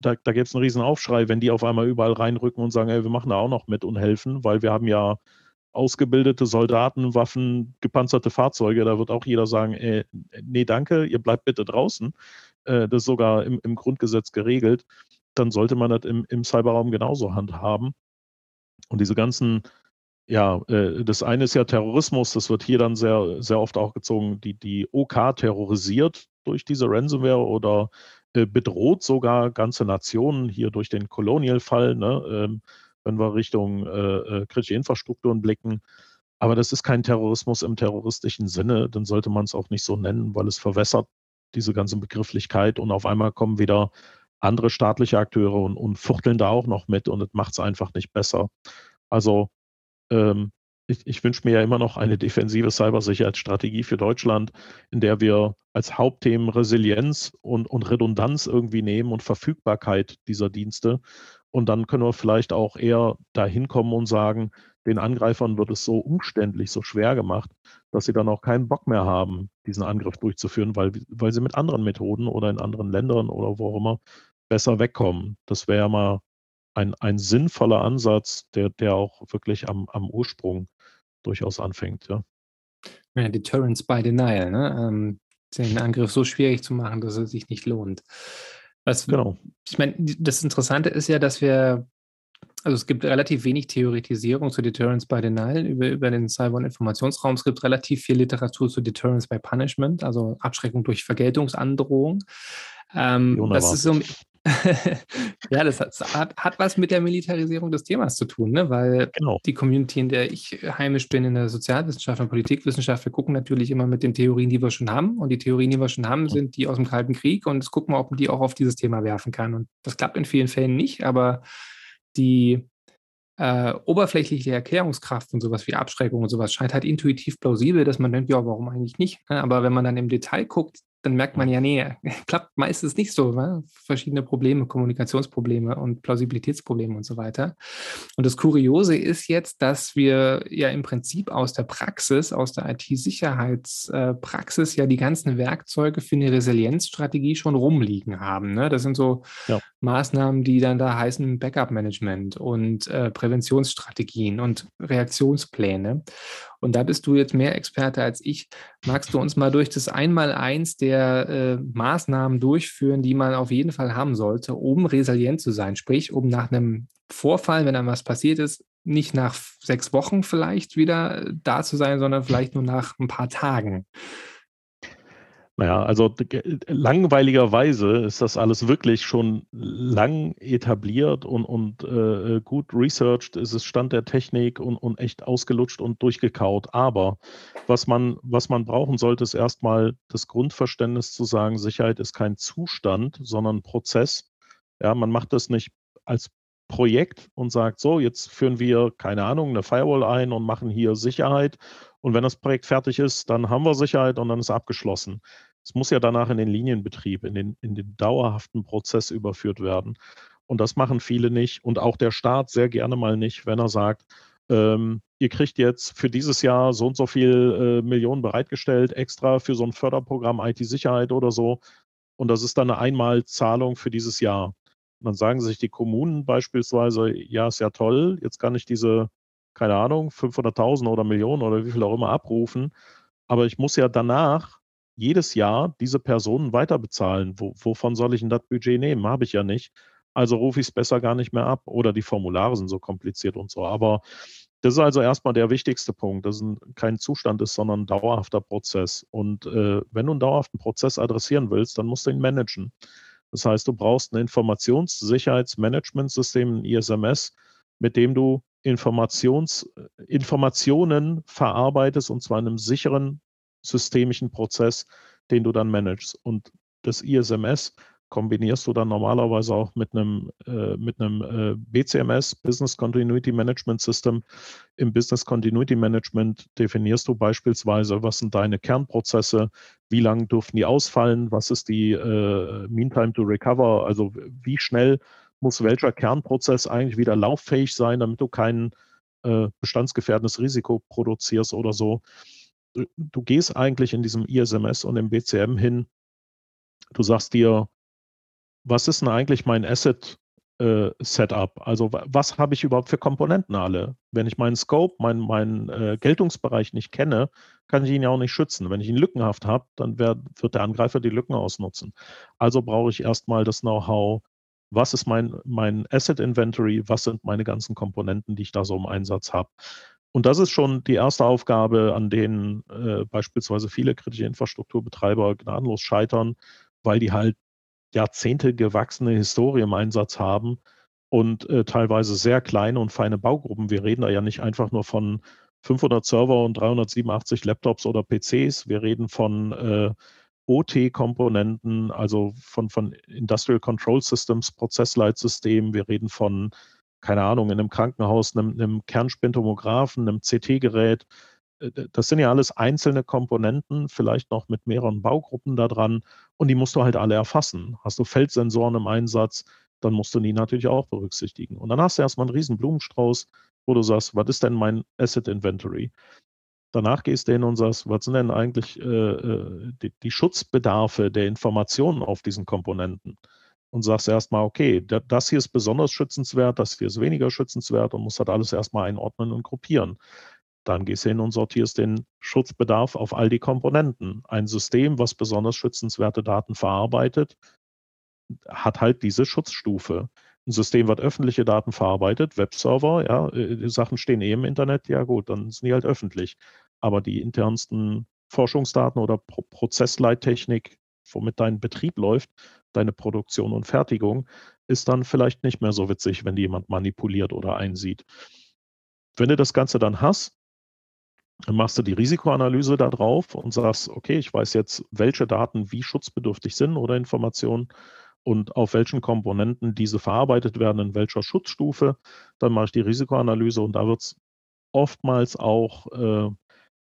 Da, da gibt es einen riesen Aufschrei, wenn die auf einmal überall reinrücken und sagen, ey, wir machen da auch noch mit und helfen, weil wir haben ja ausgebildete Soldaten, Waffen, gepanzerte Fahrzeuge. Da wird auch jeder sagen, ey, nee, danke, ihr bleibt bitte draußen. Äh, das ist sogar im, im, Grundgesetz geregelt. Dann sollte man das im, im Cyberraum genauso handhaben. Und diese ganzen, ja, äh, das eine ist ja Terrorismus, das wird hier dann sehr, sehr oft auch gezogen, die, die OK terrorisiert durch diese Ransomware oder äh, bedroht sogar ganze Nationen hier durch den Colonial-Fall, ne, ähm, wenn wir Richtung äh, kritische Infrastrukturen blicken. Aber das ist kein Terrorismus im terroristischen Sinne, dann sollte man es auch nicht so nennen, weil es verwässert diese ganze Begrifflichkeit und auf einmal kommen wieder andere staatliche Akteure und, und fuchteln da auch noch mit und es macht es einfach nicht besser. Also ähm, ich, ich wünsche mir ja immer noch eine defensive Cybersicherheitsstrategie für Deutschland, in der wir als Hauptthemen Resilienz und, und Redundanz irgendwie nehmen und Verfügbarkeit dieser Dienste. Und dann können wir vielleicht auch eher dahin kommen und sagen, den Angreifern wird es so umständlich, so schwer gemacht, dass sie dann auch keinen Bock mehr haben, diesen Angriff durchzuführen, weil, weil sie mit anderen Methoden oder in anderen Ländern oder wo auch immer besser wegkommen. Das wäre ja mal ein, ein sinnvoller Ansatz, der, der auch wirklich am, am Ursprung durchaus anfängt. Ja. ja Deterrence by Denial, ne? Ähm, den Angriff so schwierig zu machen, dass er sich nicht lohnt. Was, genau. Ich meine, das Interessante ist ja, dass wir, also es gibt relativ wenig Theoretisierung zu Deterrence by Denial über, über den Cyber- und Informationsraum. Es gibt relativ viel Literatur zu Deterrence by Punishment, also Abschreckung durch Vergeltungsandrohung. Ähm, das ist so, ja, das hat, hat, was mit der Militarisierung des Themas zu tun, ne? weil genau. die Community, in der ich heimisch bin, in der Sozialwissenschaft und Politikwissenschaft, wir gucken natürlich immer mit den Theorien, die wir schon haben. Und die Theorien, die wir schon haben, sind die aus dem Kalten Krieg. Und jetzt gucken wir, ob man die auch auf dieses Thema werfen kann. Und das klappt in vielen Fällen nicht, aber die äh, oberflächliche Erklärungskraft und sowas wie Abschreckung und sowas scheint halt intuitiv plausibel, dass man denkt, ja, warum eigentlich nicht? Ne? Aber wenn man dann im Detail guckt, dann merkt man ja, nee, klappt meistens nicht so. Ne? Verschiedene Probleme, Kommunikationsprobleme und Plausibilitätsprobleme und so weiter. Und das Kuriose ist jetzt, dass wir ja im Prinzip aus der Praxis, aus der IT-Sicherheitspraxis ja die ganzen Werkzeuge für eine Resilienzstrategie schon rumliegen haben. Ne? Das sind so ja. Maßnahmen, die dann da heißen Backup-Management und äh, Präventionsstrategien und Reaktionspläne. Und da bist du jetzt mehr Experte als ich. Magst du uns mal durch das Einmaleins der äh, Maßnahmen durchführen, die man auf jeden Fall haben sollte, um resilient zu sein? Sprich, um nach einem Vorfall, wenn dann was passiert ist, nicht nach sechs Wochen vielleicht wieder da zu sein, sondern vielleicht nur nach ein paar Tagen. Naja, also langweiligerweise ist das alles wirklich schon lang etabliert und, und äh, gut researched, ist es Stand der Technik und, und echt ausgelutscht und durchgekaut. Aber was man, was man brauchen sollte, ist erstmal das Grundverständnis zu sagen, Sicherheit ist kein Zustand, sondern Prozess. Ja, man macht das nicht als Projekt und sagt, so, jetzt führen wir, keine Ahnung, eine Firewall ein und machen hier Sicherheit. Und wenn das Projekt fertig ist, dann haben wir Sicherheit und dann ist abgeschlossen. Es muss ja danach in den Linienbetrieb, in den, in den dauerhaften Prozess überführt werden. Und das machen viele nicht und auch der Staat sehr gerne mal nicht, wenn er sagt, ähm, ihr kriegt jetzt für dieses Jahr so und so viel äh, Millionen bereitgestellt, extra für so ein Förderprogramm IT-Sicherheit oder so. Und das ist dann eine Einmalzahlung für dieses Jahr. Und dann sagen sich die Kommunen beispielsweise, ja, ist ja toll, jetzt kann ich diese, keine Ahnung, 500.000 oder Millionen oder wie viel auch immer abrufen. Aber ich muss ja danach jedes Jahr diese Personen weiter bezahlen. Wo, wovon soll ich denn das Budget nehmen? Habe ich ja nicht. Also rufe ich es besser gar nicht mehr ab oder die Formulare sind so kompliziert und so. Aber das ist also erstmal der wichtigste Punkt, dass es kein Zustand ist, sondern ein dauerhafter Prozess. Und äh, wenn du einen dauerhaften Prozess adressieren willst, dann musst du ihn managen. Das heißt, du brauchst ein Informationssicherheitsmanagementsystem, ein ISMS, mit dem du Informations, Informationen verarbeitest und zwar in einem sicheren systemischen Prozess, den du dann managst. Und das ISMS kombinierst du dann normalerweise auch mit einem, äh, mit einem äh, BCMS, Business Continuity Management System. Im Business Continuity Management definierst du beispielsweise, was sind deine Kernprozesse, wie lange dürfen die ausfallen, was ist die äh, Mean Time to Recover, also wie schnell muss welcher Kernprozess eigentlich wieder lauffähig sein, damit du kein äh, bestandsgefährdendes Risiko produzierst oder so. Du, du gehst eigentlich in diesem ISMS und im BCM hin, du sagst dir, was ist denn eigentlich mein Asset äh, Setup? Also was habe ich überhaupt für Komponenten alle? Wenn ich meinen Scope, meinen mein, äh, Geltungsbereich nicht kenne, kann ich ihn ja auch nicht schützen. Wenn ich ihn lückenhaft habe, dann werd, wird der Angreifer die Lücken ausnutzen. Also brauche ich erstmal das Know-how, was ist mein, mein Asset Inventory, was sind meine ganzen Komponenten, die ich da so im Einsatz habe. Und das ist schon die erste Aufgabe, an denen äh, beispielsweise viele kritische Infrastrukturbetreiber gnadenlos scheitern, weil die halt Jahrzehnte gewachsene Historie im Einsatz haben und äh, teilweise sehr kleine und feine Baugruppen. Wir reden da ja nicht einfach nur von 500 Server und 387 Laptops oder PCs. Wir reden von äh, OT-Komponenten, also von, von Industrial Control Systems, Prozessleitsystemen. Wir reden von, keine Ahnung, in einem Krankenhaus, einem, einem Kernspintomographen, einem CT-Gerät. Äh, das sind ja alles einzelne Komponenten, vielleicht noch mit mehreren Baugruppen da dran. Und die musst du halt alle erfassen. Hast du Feldsensoren im Einsatz, dann musst du die natürlich auch berücksichtigen. Und dann hast du erstmal einen riesen Blumenstrauß, wo du sagst, was ist denn mein Asset Inventory? Danach gehst du hin und sagst, was sind denn eigentlich äh, äh, die, die, Schutzbedarfe der Informationen auf diesen Komponenten? Und sagst erstmal, okay, das hier ist besonders schützenswert, das hier ist weniger schützenswert und musst das alles erstmal einordnen und gruppieren. Dann gehst du hin und sortierst den Schutzbedarf auf all die Komponenten. Ein System, was besonders schützenswerte Daten verarbeitet, hat halt diese Schutzstufe ein System, was öffentliche Daten verarbeitet, Webserver, ja, äh, die Sachen stehen eh im Internet, ja gut, dann sind die halt öffentlich. Aber die internsten Forschungsdaten oder Pro Prozessleittechnik, womit dein Betrieb läuft, deine Produktion und Fertigung, ist dann vielleicht nicht mehr so witzig, wenn die jemand manipuliert oder einsieht. Wenn du das Ganze dann hast, dann machst du die Risikoanalyse da drauf und sagst, okay, ich weiß jetzt, welche Daten wie schutzbedürftig sind oder Informationen und auf welchen Komponenten diese verarbeitet werden, in welcher Schutzstufe. Dann mache ich die Risikoanalyse und da wird es oftmals auch, äh,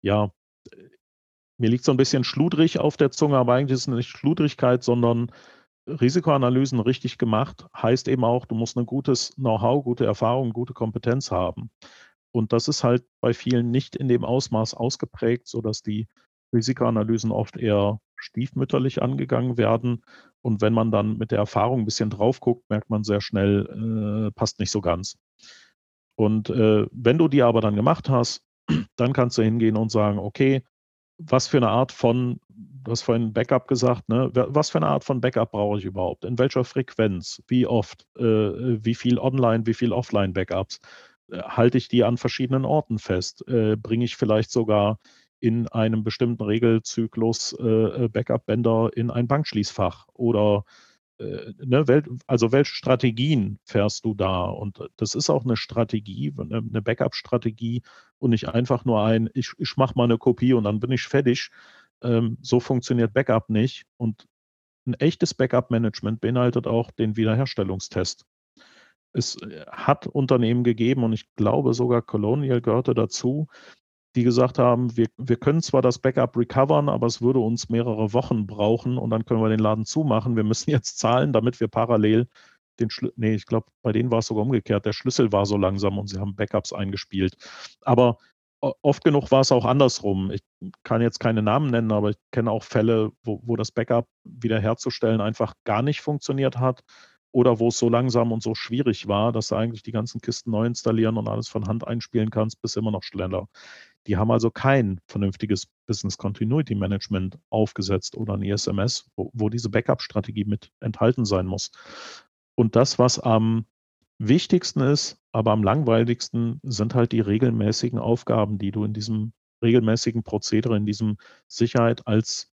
ja, mir liegt so ein bisschen schludrig auf der Zunge, aber eigentlich ist es nicht Schludrigkeit, sondern Risikoanalysen richtig gemacht heißt eben auch, du musst ein gutes Know-how, gute Erfahrung, gute Kompetenz haben. Und das ist halt bei vielen nicht in dem Ausmaß ausgeprägt, sodass die Risikoanalysen oft eher stiefmütterlich angegangen werden. Und wenn man dann mit der Erfahrung ein bisschen drauf guckt, merkt man sehr schnell, äh, passt nicht so ganz. Und äh, wenn du die aber dann gemacht hast, dann kannst du hingehen und sagen, okay, was für eine Art von, du hast vorhin Backup gesagt, ne? was für eine Art von Backup brauche ich überhaupt? In welcher Frequenz? Wie oft? Äh, wie viel Online, wie viel Offline-Backups? Äh, halte ich die an verschiedenen Orten fest? Äh, bringe ich vielleicht sogar in einem bestimmten Regelzyklus äh, äh, Backup-Bänder in ein Bankschließfach oder äh, ne, also welche Strategien fährst du da? Und das ist auch eine Strategie, eine Backup-Strategie und nicht einfach nur ein, ich, ich mache mal eine Kopie und dann bin ich fertig. Ähm, so funktioniert Backup nicht. Und ein echtes Backup-Management beinhaltet auch den Wiederherstellungstest. Es äh, hat Unternehmen gegeben und ich glaube sogar Colonial gehörte dazu, die gesagt haben, wir, wir können zwar das Backup recovern, aber es würde uns mehrere Wochen brauchen und dann können wir den Laden zumachen. Wir müssen jetzt zahlen, damit wir parallel den Schlüssel, nee, ich glaube, bei denen war es sogar umgekehrt. Der Schlüssel war so langsam und sie haben Backups eingespielt. Aber oft genug war es auch andersrum. Ich kann jetzt keine Namen nennen, aber ich kenne auch Fälle, wo, wo das Backup wiederherzustellen einfach gar nicht funktioniert hat oder wo es so langsam und so schwierig war, dass du eigentlich die ganzen Kisten neu installieren und alles von Hand einspielen kannst, bis immer noch schneller. Die haben also kein vernünftiges Business Continuity Management aufgesetzt oder ein ISMS, wo, wo diese Backup-Strategie mit enthalten sein muss. Und das, was am wichtigsten ist, aber am langweiligsten, sind halt die regelmäßigen Aufgaben, die du in diesem regelmäßigen Prozedere, in diesem Sicherheit als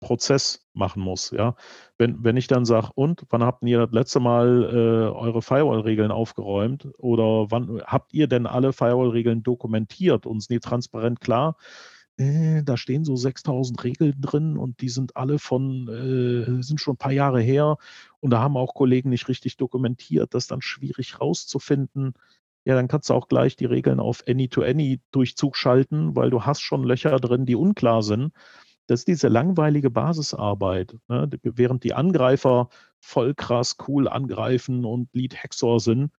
Prozess machen muss. Ja? Wenn, wenn ich dann sage, und wann habt ihr das letzte Mal äh, eure Firewall-Regeln aufgeräumt oder wann habt ihr denn alle Firewall-Regeln dokumentiert und sind die transparent klar? Äh, da stehen so 6000 Regeln drin und die sind alle von, äh, sind schon ein paar Jahre her und da haben auch Kollegen nicht richtig dokumentiert, das ist dann schwierig rauszufinden. Ja, dann kannst du auch gleich die Regeln auf Any-to-Any-Durchzug schalten, weil du hast schon Löcher drin, die unklar sind. Das ist diese langweilige Basisarbeit. Ne? Während die Angreifer voll krass cool angreifen und Lead Hexor sind,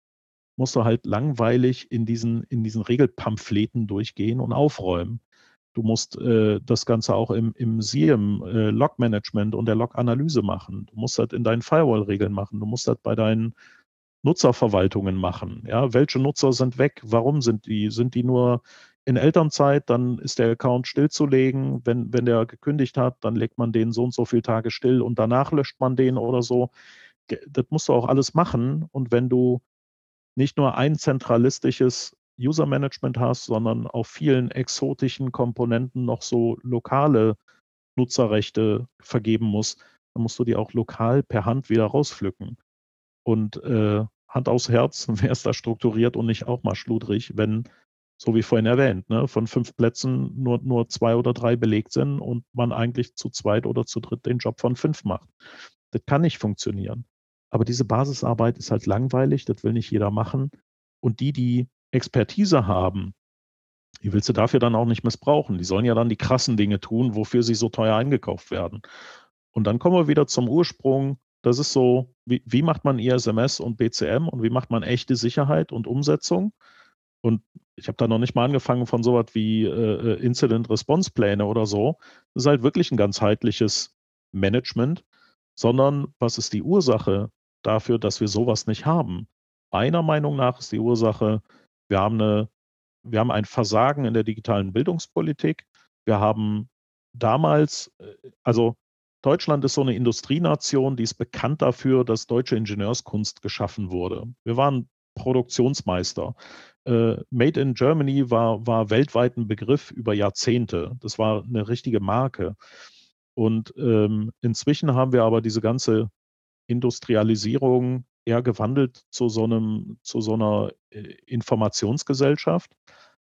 musst du halt langweilig in diesen, in diesen Regelpamphleten durchgehen und aufräumen. Du musst äh, das Ganze auch im, im SIEM, äh, Log-Management und der Log-Analyse machen. Du musst das in deinen Firewall-Regeln machen. Du musst das bei deinen Nutzerverwaltungen machen. Ja, welche Nutzer sind weg? Warum sind die? Sind die nur in Elternzeit? Dann ist der Account stillzulegen. Wenn, wenn der gekündigt hat, dann legt man den so und so viele Tage still und danach löscht man den oder so. Das musst du auch alles machen. Und wenn du nicht nur ein zentralistisches User Management hast, sondern auf vielen exotischen Komponenten noch so lokale Nutzerrechte vergeben musst, dann musst du die auch lokal per Hand wieder rauspflücken. Und äh, Hand aufs Herz, wer ist da strukturiert und nicht auch mal schludrig, wenn, so wie vorhin erwähnt, ne, von fünf Plätzen nur, nur zwei oder drei belegt sind und man eigentlich zu zweit oder zu dritt den Job von fünf macht. Das kann nicht funktionieren. Aber diese Basisarbeit ist halt langweilig, das will nicht jeder machen. Und die, die Expertise haben, die willst du dafür dann auch nicht missbrauchen. Die sollen ja dann die krassen Dinge tun, wofür sie so teuer eingekauft werden. Und dann kommen wir wieder zum Ursprung. Das ist so, wie, wie macht man ISMS und BCM und wie macht man echte Sicherheit und Umsetzung? Und ich habe da noch nicht mal angefangen von sowas wie äh, äh Incident-Response-Pläne oder so. Das ist halt wirklich ein ganzheitliches Management, sondern was ist die Ursache dafür, dass wir sowas nicht haben? Meiner Meinung nach ist die Ursache, wir haben, eine, wir haben ein Versagen in der digitalen Bildungspolitik. Wir haben damals, äh, also Deutschland ist so eine Industrienation, die ist bekannt dafür, dass deutsche Ingenieurskunst geschaffen wurde. Wir waren Produktionsmeister. Äh, Made in Germany war, war weltweit ein Begriff über Jahrzehnte. Das war eine richtige Marke. Und ähm, inzwischen haben wir aber diese ganze Industrialisierung eher gewandelt zu so einem, zu so einer äh, Informationsgesellschaft.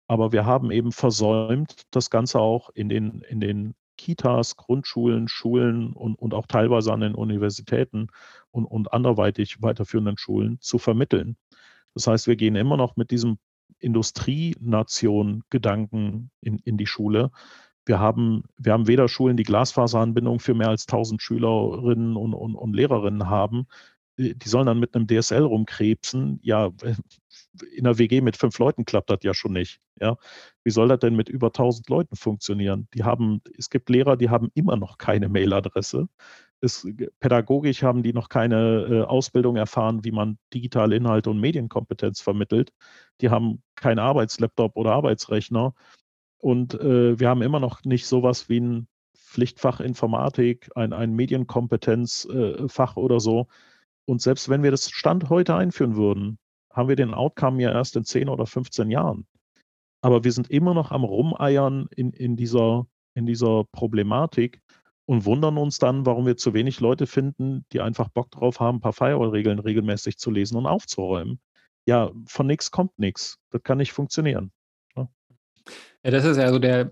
Aber wir haben eben versäumt, das Ganze auch in den, in den Kitas, Grundschulen, Schulen und, und auch teilweise an den Universitäten und, und anderweitig weiterführenden Schulen zu vermitteln. Das heißt, wir gehen immer noch mit diesem Industrienation-Gedanken in, in die Schule. Wir haben, wir haben weder Schulen, die Glasfaseranbindung für mehr als 1000 Schülerinnen und, und, und Lehrerinnen haben, die sollen dann mit einem DSL rumkrebsen. Ja, in einer WG mit fünf Leuten klappt das ja schon nicht. Ja, wie soll das denn mit über 1000 Leuten funktionieren? Die haben, es gibt Lehrer, die haben immer noch keine Mailadresse. Es, pädagogisch haben die noch keine äh, Ausbildung erfahren, wie man digitale Inhalte und Medienkompetenz vermittelt. Die haben keinen Arbeitslaptop oder Arbeitsrechner. Und äh, wir haben immer noch nicht sowas wie ein Pflichtfach Informatik, ein, ein Medienkompetenzfach äh, oder so, und selbst wenn wir das Stand heute einführen würden, haben wir den Outcome ja erst in 10 oder 15 Jahren. Aber wir sind immer noch am Rumeiern in, in, dieser, in dieser Problematik und wundern uns dann, warum wir zu wenig Leute finden, die einfach Bock drauf haben, ein paar Firewall-Regeln regelmäßig zu lesen und aufzuräumen. Ja, von nichts kommt nichts. Das kann nicht funktionieren. Ja. ja, das ist also der,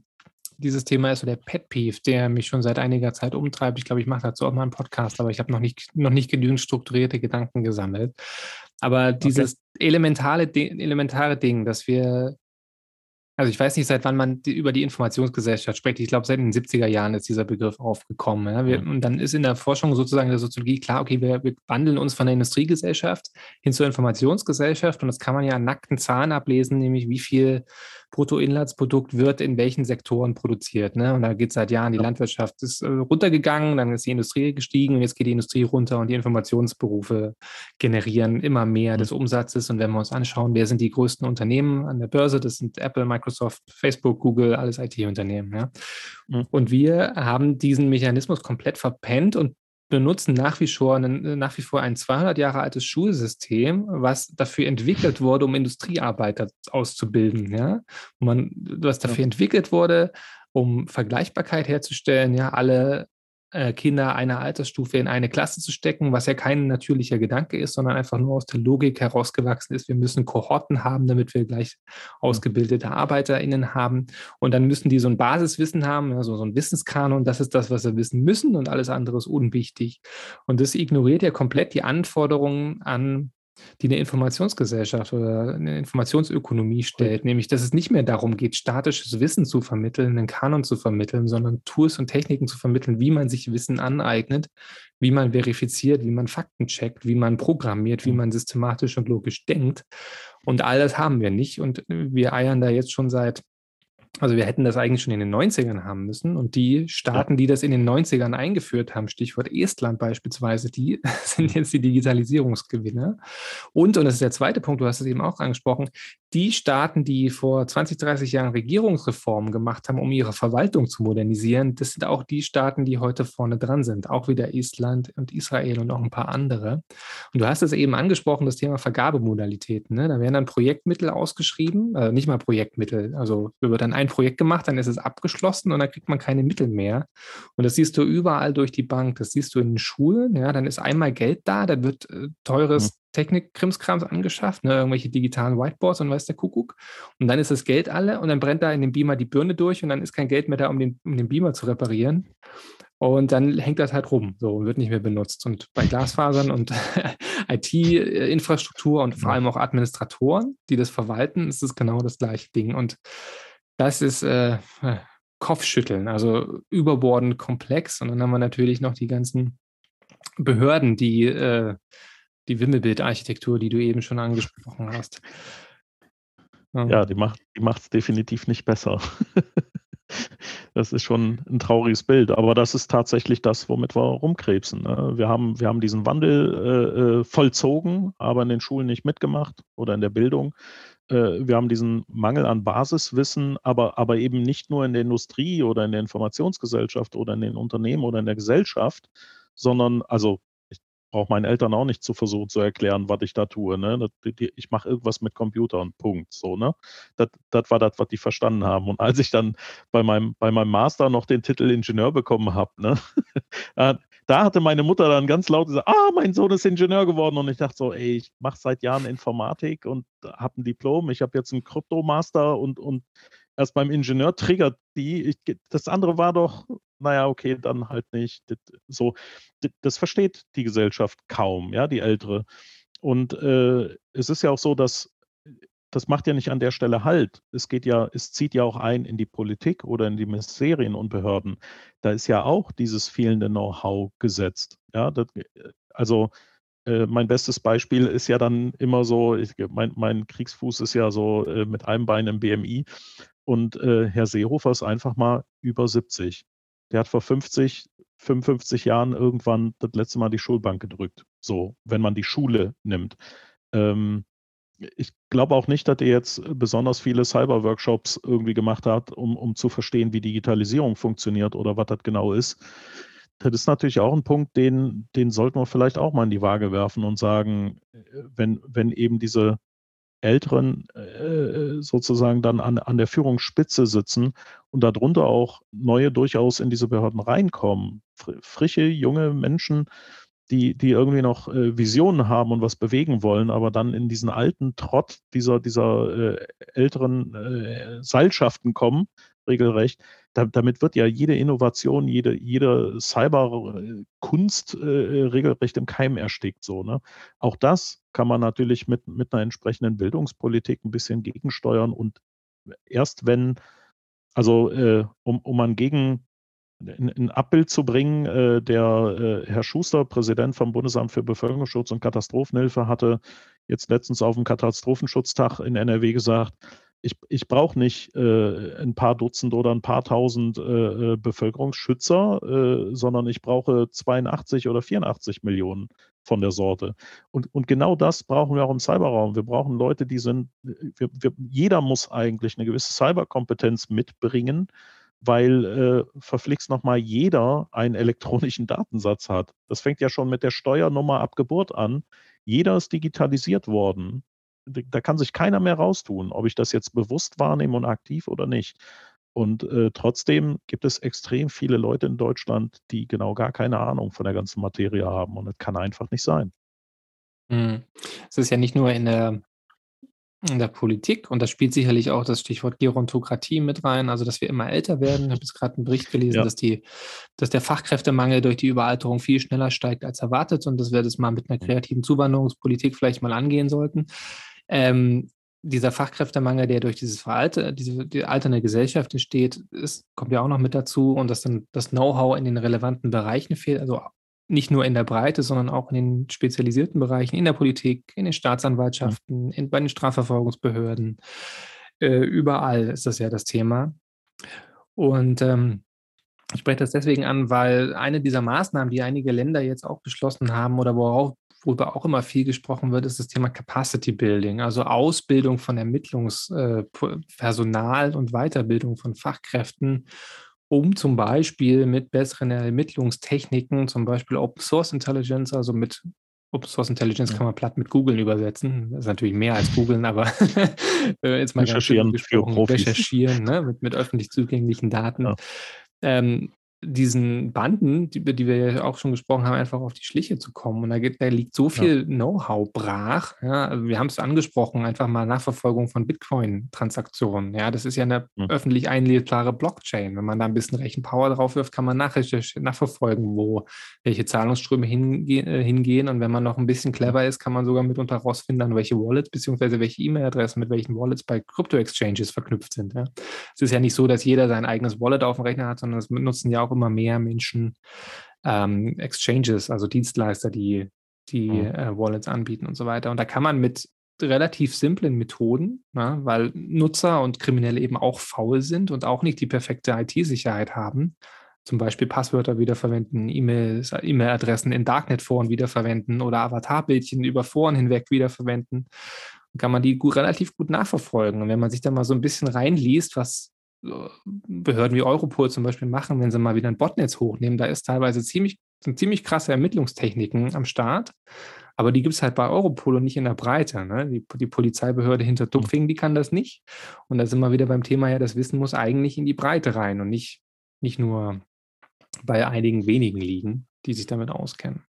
dieses Thema ist so der Pet Peeve, der mich schon seit einiger Zeit umtreibt. Ich glaube, ich mache dazu auch mal einen Podcast, aber ich habe noch nicht, noch nicht genügend strukturierte Gedanken gesammelt. Aber dieses okay. elementare, elementare Ding, dass wir also ich weiß nicht, seit wann man die, über die Informationsgesellschaft spricht. Ich glaube, seit den 70er Jahren ist dieser Begriff aufgekommen. Ja? Wir, und dann ist in der Forschung sozusagen in der Soziologie klar, okay, wir, wir, wandeln uns von der Industriegesellschaft hin zur Informationsgesellschaft und das kann man ja an nackten Zahlen ablesen, nämlich wie viel Bruttoinlandsprodukt wird in welchen Sektoren produziert. Ne? Und da geht seit Jahren, die Landwirtschaft ist äh, runtergegangen, dann ist die Industrie gestiegen und jetzt geht die Industrie runter und die Informationsberufe generieren immer mehr des Umsatzes. Und wenn wir uns anschauen, wer sind die größten Unternehmen an der Börse, das sind Apple, Microsoft, Facebook, Google, alles IT-Unternehmen. Ja? Mhm. Und wir haben diesen Mechanismus komplett verpennt und benutzen nach wie vor, einen, nach wie vor ein 200 Jahre altes Schulsystem, was dafür entwickelt wurde, um Industriearbeiter auszubilden. Ja? man, was dafür ja. entwickelt wurde, um Vergleichbarkeit herzustellen. Ja, alle äh, Kinder einer Altersstufe in eine Klasse zu stecken, was ja kein natürlicher Gedanke ist, sondern einfach nur aus der Logik herausgewachsen ist. Wir müssen Kohorten haben, damit wir gleich ausgebildete ArbeiterInnen haben. Und dann müssen die so ein Basiswissen haben, also so ein Wissenskanon. Das ist das, was sie wissen müssen und alles andere ist unwichtig. Und das ignoriert ja komplett die Anforderungen an die eine Informationsgesellschaft oder eine Informationsökonomie stellt, nämlich dass es nicht mehr darum geht, statisches Wissen zu vermitteln, einen Kanon zu vermitteln, sondern Tools und Techniken zu vermitteln, wie man sich Wissen aneignet, wie man verifiziert, wie man Fakten checkt, wie man programmiert, wie mhm. man systematisch und logisch denkt. Und all das haben wir nicht. Und wir eiern da jetzt schon seit also wir hätten das eigentlich schon in den 90ern haben müssen. Und die Staaten, die das in den 90ern eingeführt haben, Stichwort Estland beispielsweise, die sind jetzt die Digitalisierungsgewinner. Und, und das ist der zweite Punkt, du hast es eben auch angesprochen, die Staaten, die vor 20, 30 Jahren Regierungsreformen gemacht haben, um ihre Verwaltung zu modernisieren, das sind auch die Staaten, die heute vorne dran sind. Auch wieder Estland und Israel und auch ein paar andere. Und du hast es eben angesprochen, das Thema Vergabemodalitäten. Ne? Da werden dann Projektmittel ausgeschrieben, äh, nicht mal Projektmittel. Also wird dann ein Projekt gemacht, dann ist es abgeschlossen und dann kriegt man keine Mittel mehr. Und das siehst du überall durch die Bank. Das siehst du in den Schulen. Ja, dann ist einmal Geld da, dann wird äh, teures Technik-Krimskrams angeschafft, ne, irgendwelche digitalen Whiteboards und weiß der Kuckuck. Und dann ist das Geld alle und dann brennt da in dem Beamer die Birne durch und dann ist kein Geld mehr da, um den, um den Beamer zu reparieren. Und dann hängt das halt rum so und wird nicht mehr benutzt. Und bei Glasfasern und IT-Infrastruktur und vor allem auch Administratoren, die das verwalten, ist es genau das gleiche Ding. Und das ist äh, Kopfschütteln, also überbordend komplex. Und dann haben wir natürlich noch die ganzen Behörden, die äh, die Wimmelbildarchitektur, die du eben schon angesprochen hast. Ja, die macht die es definitiv nicht besser. das ist schon ein trauriges Bild, aber das ist tatsächlich das, womit wir rumkrebsen. Ne? Wir, haben, wir haben diesen Wandel äh, äh, vollzogen, aber in den Schulen nicht mitgemacht oder in der Bildung. Äh, wir haben diesen Mangel an Basiswissen, aber, aber eben nicht nur in der Industrie oder in der Informationsgesellschaft oder in den Unternehmen oder in der Gesellschaft, sondern also brauche meinen Eltern auch nicht zu versuchen zu erklären, was ich da tue. Ne? ich mache irgendwas mit Computern, Punkt. So, ne? Das, das war das, was die verstanden haben. Und als ich dann bei meinem, bei meinem Master noch den Titel Ingenieur bekommen habe, ne? da hatte meine Mutter dann ganz laut gesagt, ah, mein Sohn ist Ingenieur geworden. Und ich dachte so, ey, ich mache seit Jahren Informatik und habe ein Diplom. Ich habe jetzt einen Kryptomaster und, und erst beim Ingenieur triggert die. Ich, das andere war doch, naja, okay, dann halt nicht. So, das versteht die Gesellschaft kaum, ja, die ältere. Und äh, es ist ja auch so, dass das macht ja nicht an der Stelle Halt. Es geht ja, es zieht ja auch ein in die Politik oder in die Ministerien und Behörden. Da ist ja auch dieses fehlende Know-how gesetzt. Ja, das, also äh, mein bestes Beispiel ist ja dann immer so, ich, mein, mein, Kriegsfuß ist ja so äh, mit einem Bein im BMI und äh, Herr Seehofer ist einfach mal über 70. Der hat vor 50, 55 Jahren irgendwann das letzte Mal die Schulbank gedrückt. So, wenn man die Schule nimmt. Ähm, ich glaube auch nicht, dass er jetzt besonders viele Cyber-Workshops irgendwie gemacht hat, um, um zu verstehen, wie Digitalisierung funktioniert oder was das genau ist. Das ist natürlich auch ein Punkt, den, den sollten wir vielleicht auch mal in die Waage werfen und sagen, äh, wenn, wenn eben diese Älteren äh, sozusagen dann an, an der Führungsspitze sitzen und darunter auch neue durchaus in diese Behörden reinkommen. Frische, junge Menschen, die, die irgendwie noch äh, Visionen haben und was bewegen wollen, aber dann in diesen alten Trott dieser, dieser äh, älteren äh, Seilschaften kommen, regelrecht. Da, damit wird ja jede Innovation, jede, jede Cyberkunst äh, regelrecht im Keim erstickt. So, ne? Auch das kann man natürlich mit, mit einer entsprechenden Bildungspolitik ein bisschen gegensteuern und erst wenn, also äh, um, um man gegen ein Abbild zu bringen. Äh, der äh, Herr Schuster, Präsident vom Bundesamt für Bevölkerungsschutz und Katastrophenhilfe, hatte jetzt letztens auf dem Katastrophenschutztag in NRW gesagt, ich, ich brauche nicht äh, ein paar Dutzend oder ein paar tausend äh, Bevölkerungsschützer, sondern ich brauche 82 oder 84 Millionen von der Sorte. Und, und genau das brauchen wir auch im Cyberraum. Wir brauchen Leute, die sind, wir, wir, jeder muss eigentlich eine gewisse Cyberkompetenz mitbringen, weil äh, verflixt nochmal jeder einen elektronischen Datensatz hat. Das fängt ja schon mit der Steuernummer ab Geburt an. Jeder ist digitalisiert worden. Da kann sich keiner mehr raustun, ob ich das jetzt bewusst wahrnehme und aktiv oder nicht. Und äh, trotzdem gibt es extrem viele Leute in Deutschland, die genau gar keine Ahnung von der ganzen Materie haben. Und das kann einfach nicht sein. Mhm. Es ist ja nicht nur in der in der Politik und da spielt sicherlich auch das Stichwort Gerontokratie mit rein, also dass wir immer älter werden. Ich habe jetzt gerade einen Bericht gelesen, Ja. dass, die, dass der Fachkräftemangel durch die Überalterung viel schneller steigt als erwartet und dass wir das mal mit einer kreativen Zuwanderungspolitik vielleicht mal angehen sollten. Ähm, dieser Fachkräftemangel, der durch dieses Veralte, diese die alternde Gesellschaft entsteht, ist, kommt ja auch noch mit dazu und dass dann das Know-how in den relevanten Bereichen fehlt, also nicht nur in der Breite, sondern auch in den spezialisierten Bereichen, in der Politik, in den Staatsanwaltschaften, in, bei den Strafverfolgungsbehörden. Äh, überall ist das ja das Thema. Und ähm, ich spreche das deswegen an, weil eine dieser Maßnahmen, die einige Länder jetzt auch beschlossen haben oder worauf, worüber auch immer viel gesprochen wird, ist das Thema Capacity Building, also Ausbildung von Ermittlungspersonal und Weiterbildung von Fachkräften, um zum Beispiel mit besseren Ermittlungstechniken, zum Beispiel Open Source Intelligence, also mit Open Source Intelligence Ja. kann man platt mit Googlen übersetzen. Das ist natürlich mehr als Googeln, aber äh, jetzt mal ganz Recherchieren für gesprochen, recherchieren ne, mit, mit öffentlich zugänglichen Daten. Ja. Ähm, diesen Banden, über die wir ja auch schon gesprochen haben, einfach auf die Schliche zu kommen. Und da, geht, da liegt so viel Know-how brach. Ja, also wir haben es angesprochen, einfach mal Nachverfolgung von Bitcoin-Transaktionen. Ja, das ist ja eine Mhm. öffentlich einlesbare Blockchain. Wenn man da ein bisschen Rechenpower drauf wirft, kann man nachverfolgen, wo welche Zahlungsströme hinge äh, hingehen. Und wenn man noch ein bisschen clever ist, kann man sogar mitunter herausfinden, an welche Wallets bzw. welche E-Mail-Adressen mit welchen Wallets bei Crypto-Exchanges verknüpft sind. Ja. Es ist ja nicht so, dass jeder sein eigenes Wallet auf dem Rechner hat, sondern es nutzen ja auch immer mehr Menschen ähm, Exchanges, also Dienstleister, die die Mhm. äh, Wallets anbieten und so weiter. Und da kann man mit relativ simplen Methoden, na, weil Nutzer und Kriminelle eben auch faul sind und auch nicht die perfekte IT-Sicherheit haben, zum Beispiel Passwörter wiederverwenden, E-Mail-Adressen in Darknet-Foren wiederverwenden oder Avatarbildchen über Foren hinweg wiederverwenden, kann man die gut, relativ gut nachverfolgen. Und wenn man sich da mal so ein bisschen reinliest, was Behörden wie Europol zum Beispiel machen, wenn sie mal wieder ein Botnetz hochnehmen, da ist teilweise ziemlich, sind ziemlich krasse Ermittlungstechniken am Start. Aber die gibt es halt bei Europol und nicht in der Breite. Ne? Die, die Polizeibehörde hinter Tupfingen, die kann das nicht. Und da sind wir wieder beim Thema, ja, das Wissen muss eigentlich in die Breite rein und nicht, nicht nur bei einigen wenigen liegen, die sich damit auskennen.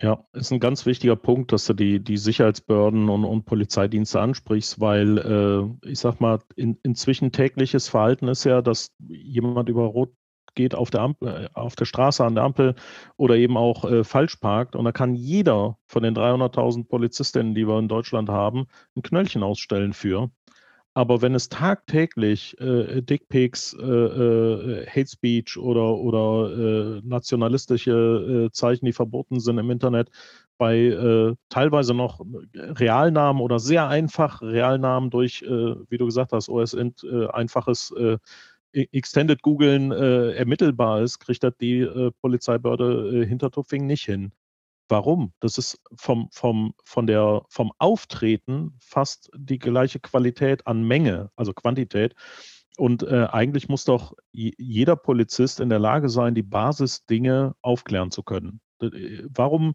Ja, ist ein ganz wichtiger Punkt, dass du die, die Sicherheitsbehörden und, und Polizeidienste ansprichst, weil äh, ich sag mal, in, inzwischen tägliches Verhalten ist ja, dass jemand über Rot geht auf der, Ampel, äh, auf der Straße an der Ampel oder eben auch äh, falsch parkt. Und da kann jeder von den 300.000 Polizistinnen, die wir in Deutschland haben, ein Knöllchen ausstellen für. Aber wenn es tagtäglich äh, Dickpics, äh, äh, Hate Speech oder, oder äh, nationalistische äh, Zeichen, die verboten sind im Internet, bei äh, teilweise noch Realnamen oder sehr einfach Realnamen durch, wie du gesagt hast, OSINT, einfaches Extended Googlen äh, ermittelbar ist, kriegt das die Polizeibehörde Hintertupfing nicht hin. Warum? Das ist vom, vom, von der, vom Auftreten fast die gleiche Qualität an Menge, also Quantität. Und äh, eigentlich muss doch jeder Polizist in der Lage sein, die Basisdinge aufklären zu können. Äh, Warum,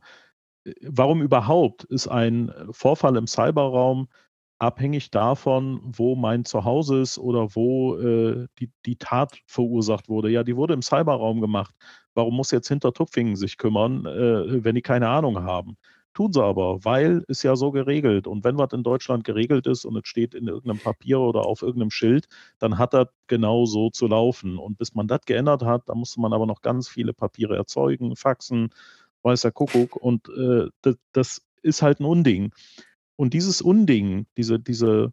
warum überhaupt ist ein Vorfall im Cyberraum abhängig davon, wo mein Zuhause ist oder wo äh, die, die Tat verursacht wurde? Ja, die wurde im Cyberraum gemacht. Warum muss jetzt Hintertupfingen sich kümmern, äh, wenn die keine Ahnung haben? Tun sie aber, weil es ja so geregelt. Und wenn was in Deutschland geregelt ist und es steht in irgendeinem Papier oder auf irgendeinem Schild, dann hat das genau so zu laufen. Und bis man das geändert hat, da musste man aber noch ganz viele Papiere erzeugen, Faxen, weiß der Kuckuck. Und äh, das, das ist halt ein Unding. Und dieses Unding, diese, diese,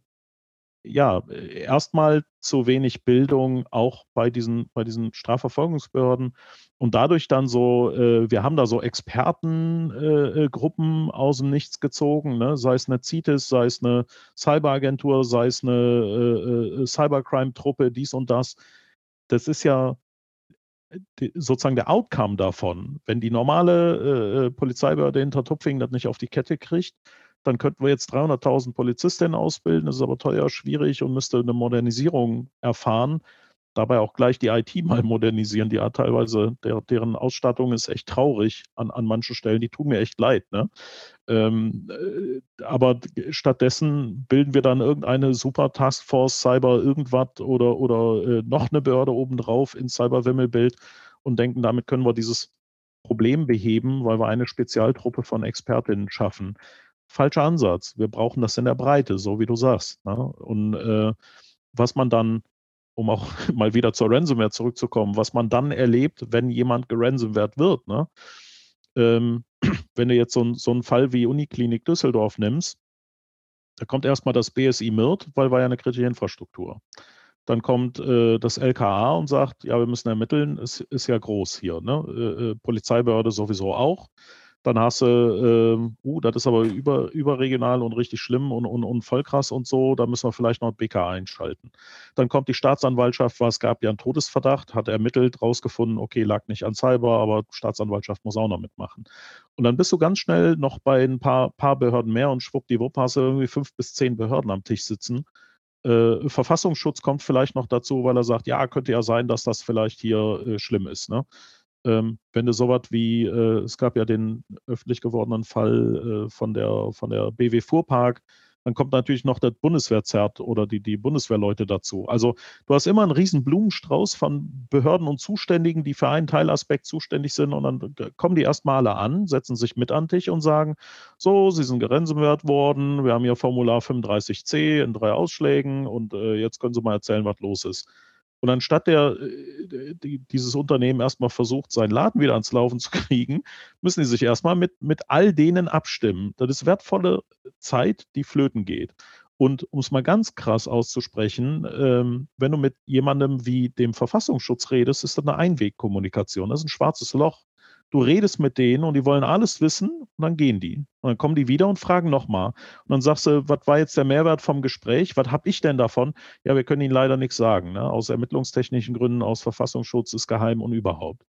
ja, erstmal zu wenig Bildung auch bei diesen, bei diesen Strafverfolgungsbehörden und dadurch dann so, äh, wir haben da so Expertengruppen äh, aus dem Nichts gezogen, ne? sei es eine CITES, sei es eine Cyberagentur, sei es eine äh, Cybercrime-Truppe, dies und das. Das ist ja die, sozusagen der Outcome davon. Wenn die normale äh, Polizeibehörde hinter Tupfingen das nicht auf die Kette kriegt, dann könnten wir jetzt 300.000 Polizistinnen ausbilden. Das ist aber teuer, schwierig und müsste eine Modernisierung erfahren. dabei auch gleich die IT mal modernisieren. Die hat teilweise, der, deren Ausstattung ist echt traurig an, an manchen Stellen. Die tun mir echt leid. Ne? Ähm, äh, aber stattdessen bilden wir dann irgendeine super Taskforce Cyber irgendwas oder, oder äh, noch eine Behörde obendrauf in Cyber-Wimmelbild und denken, damit können wir dieses Problem beheben, weil wir eine Spezialtruppe von Expertinnen schaffen. Falscher Ansatz. Wir brauchen das in der Breite, so wie du sagst. Ne? Und äh, was man dann, um auch mal wieder zur Ransomware zurückzukommen, was man dann erlebt, wenn jemand geransomwert wird. Ne? Ähm, wenn du jetzt so, so einen Fall wie Uniklinik Düsseldorf nimmst, da kommt erstmal das BSI MIRT, weil wir ja eine kritische Infrastruktur. Dann kommt äh, das LKA und sagt, ja, wir müssen ermitteln, es ist ja groß hier. Ne? Äh, äh Polizeibehörde sowieso auch. Dann hast du, äh, uh, das ist aber über, überregional und richtig schlimm und, und, und voll krass und so, da müssen wir vielleicht noch BK einschalten. Dann kommt die Staatsanwaltschaft, was gab ja einen Todesverdacht, hat ermittelt, rausgefunden, okay, lag nicht an Cyber, aber Staatsanwaltschaft muss auch noch mitmachen. Und dann bist du ganz schnell noch bei ein paar, paar Behörden mehr und schwuppdiwupp hast du irgendwie fünf bis zehn Behörden am Tisch sitzen. Äh, Verfassungsschutz kommt vielleicht noch dazu, weil er sagt, ja, könnte ja sein, dass das vielleicht hier äh, schlimm ist. Ne? Ähm, wenn du sowas wie, äh, es gab ja den öffentlich gewordenen Fall äh, von, der, von der BW Fuhrpark, dann kommt natürlich noch das Bundeswehrzert oder die, die Bundeswehrleute dazu. Also du hast immer einen riesen Blumenstrauß von Behörden und Zuständigen, die für einen Teilaspekt zuständig sind und dann kommen die erstmal alle an, setzen sich mit an dich und sagen, so, sie sind geransomwert worden, wir haben hier Formular 35c in drei Ausschlägen und äh, jetzt können Sie mal erzählen, was los ist. Und anstatt der, äh, die, dieses Unternehmen erstmal versucht, seinen Laden wieder ans Laufen zu kriegen, müssen die sich erstmal mit, mit all denen abstimmen. Das ist wertvolle Zeit, die flöten geht. Und um es mal ganz krass auszusprechen, ähm, wenn du mit jemandem wie dem Verfassungsschutz redest, ist das eine Einwegkommunikation. Das ist ein schwarzes Loch. Du redest mit denen und die wollen alles wissen und dann gehen die. Und dann kommen die wieder und fragen nochmal. Und dann sagst du, was war jetzt der Mehrwert vom Gespräch? Was habe ich denn davon? Ja, wir können Ihnen leider nichts sagen. Ne? Aus ermittlungstechnischen Gründen, aus Verfassungsschutz ist geheim und überhaupt.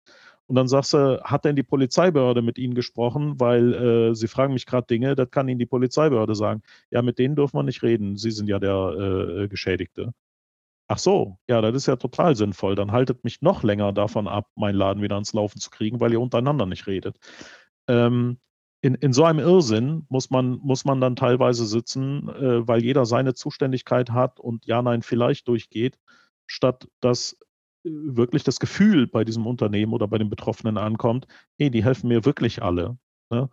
Und dann sagst du, hat denn die Polizeibehörde mit Ihnen gesprochen? Weil äh, Sie fragen mich gerade Dinge, das kann Ihnen die Polizeibehörde sagen. Ja, mit denen dürfen wir nicht reden. Sie sind ja der äh, Geschädigte. Ach so, ja, das ist ja total sinnvoll. Dann haltet mich noch länger davon ab, meinen Laden wieder ans Laufen zu kriegen, weil ihr untereinander nicht redet. Ähm, in, in so einem Irrsinn muss man, muss man dann teilweise sitzen, äh, weil jeder seine Zuständigkeit hat und ja, nein, vielleicht durchgeht, statt dass äh, wirklich das Gefühl bei diesem Unternehmen oder bei den Betroffenen ankommt, hey, die helfen mir wirklich alle. Ne?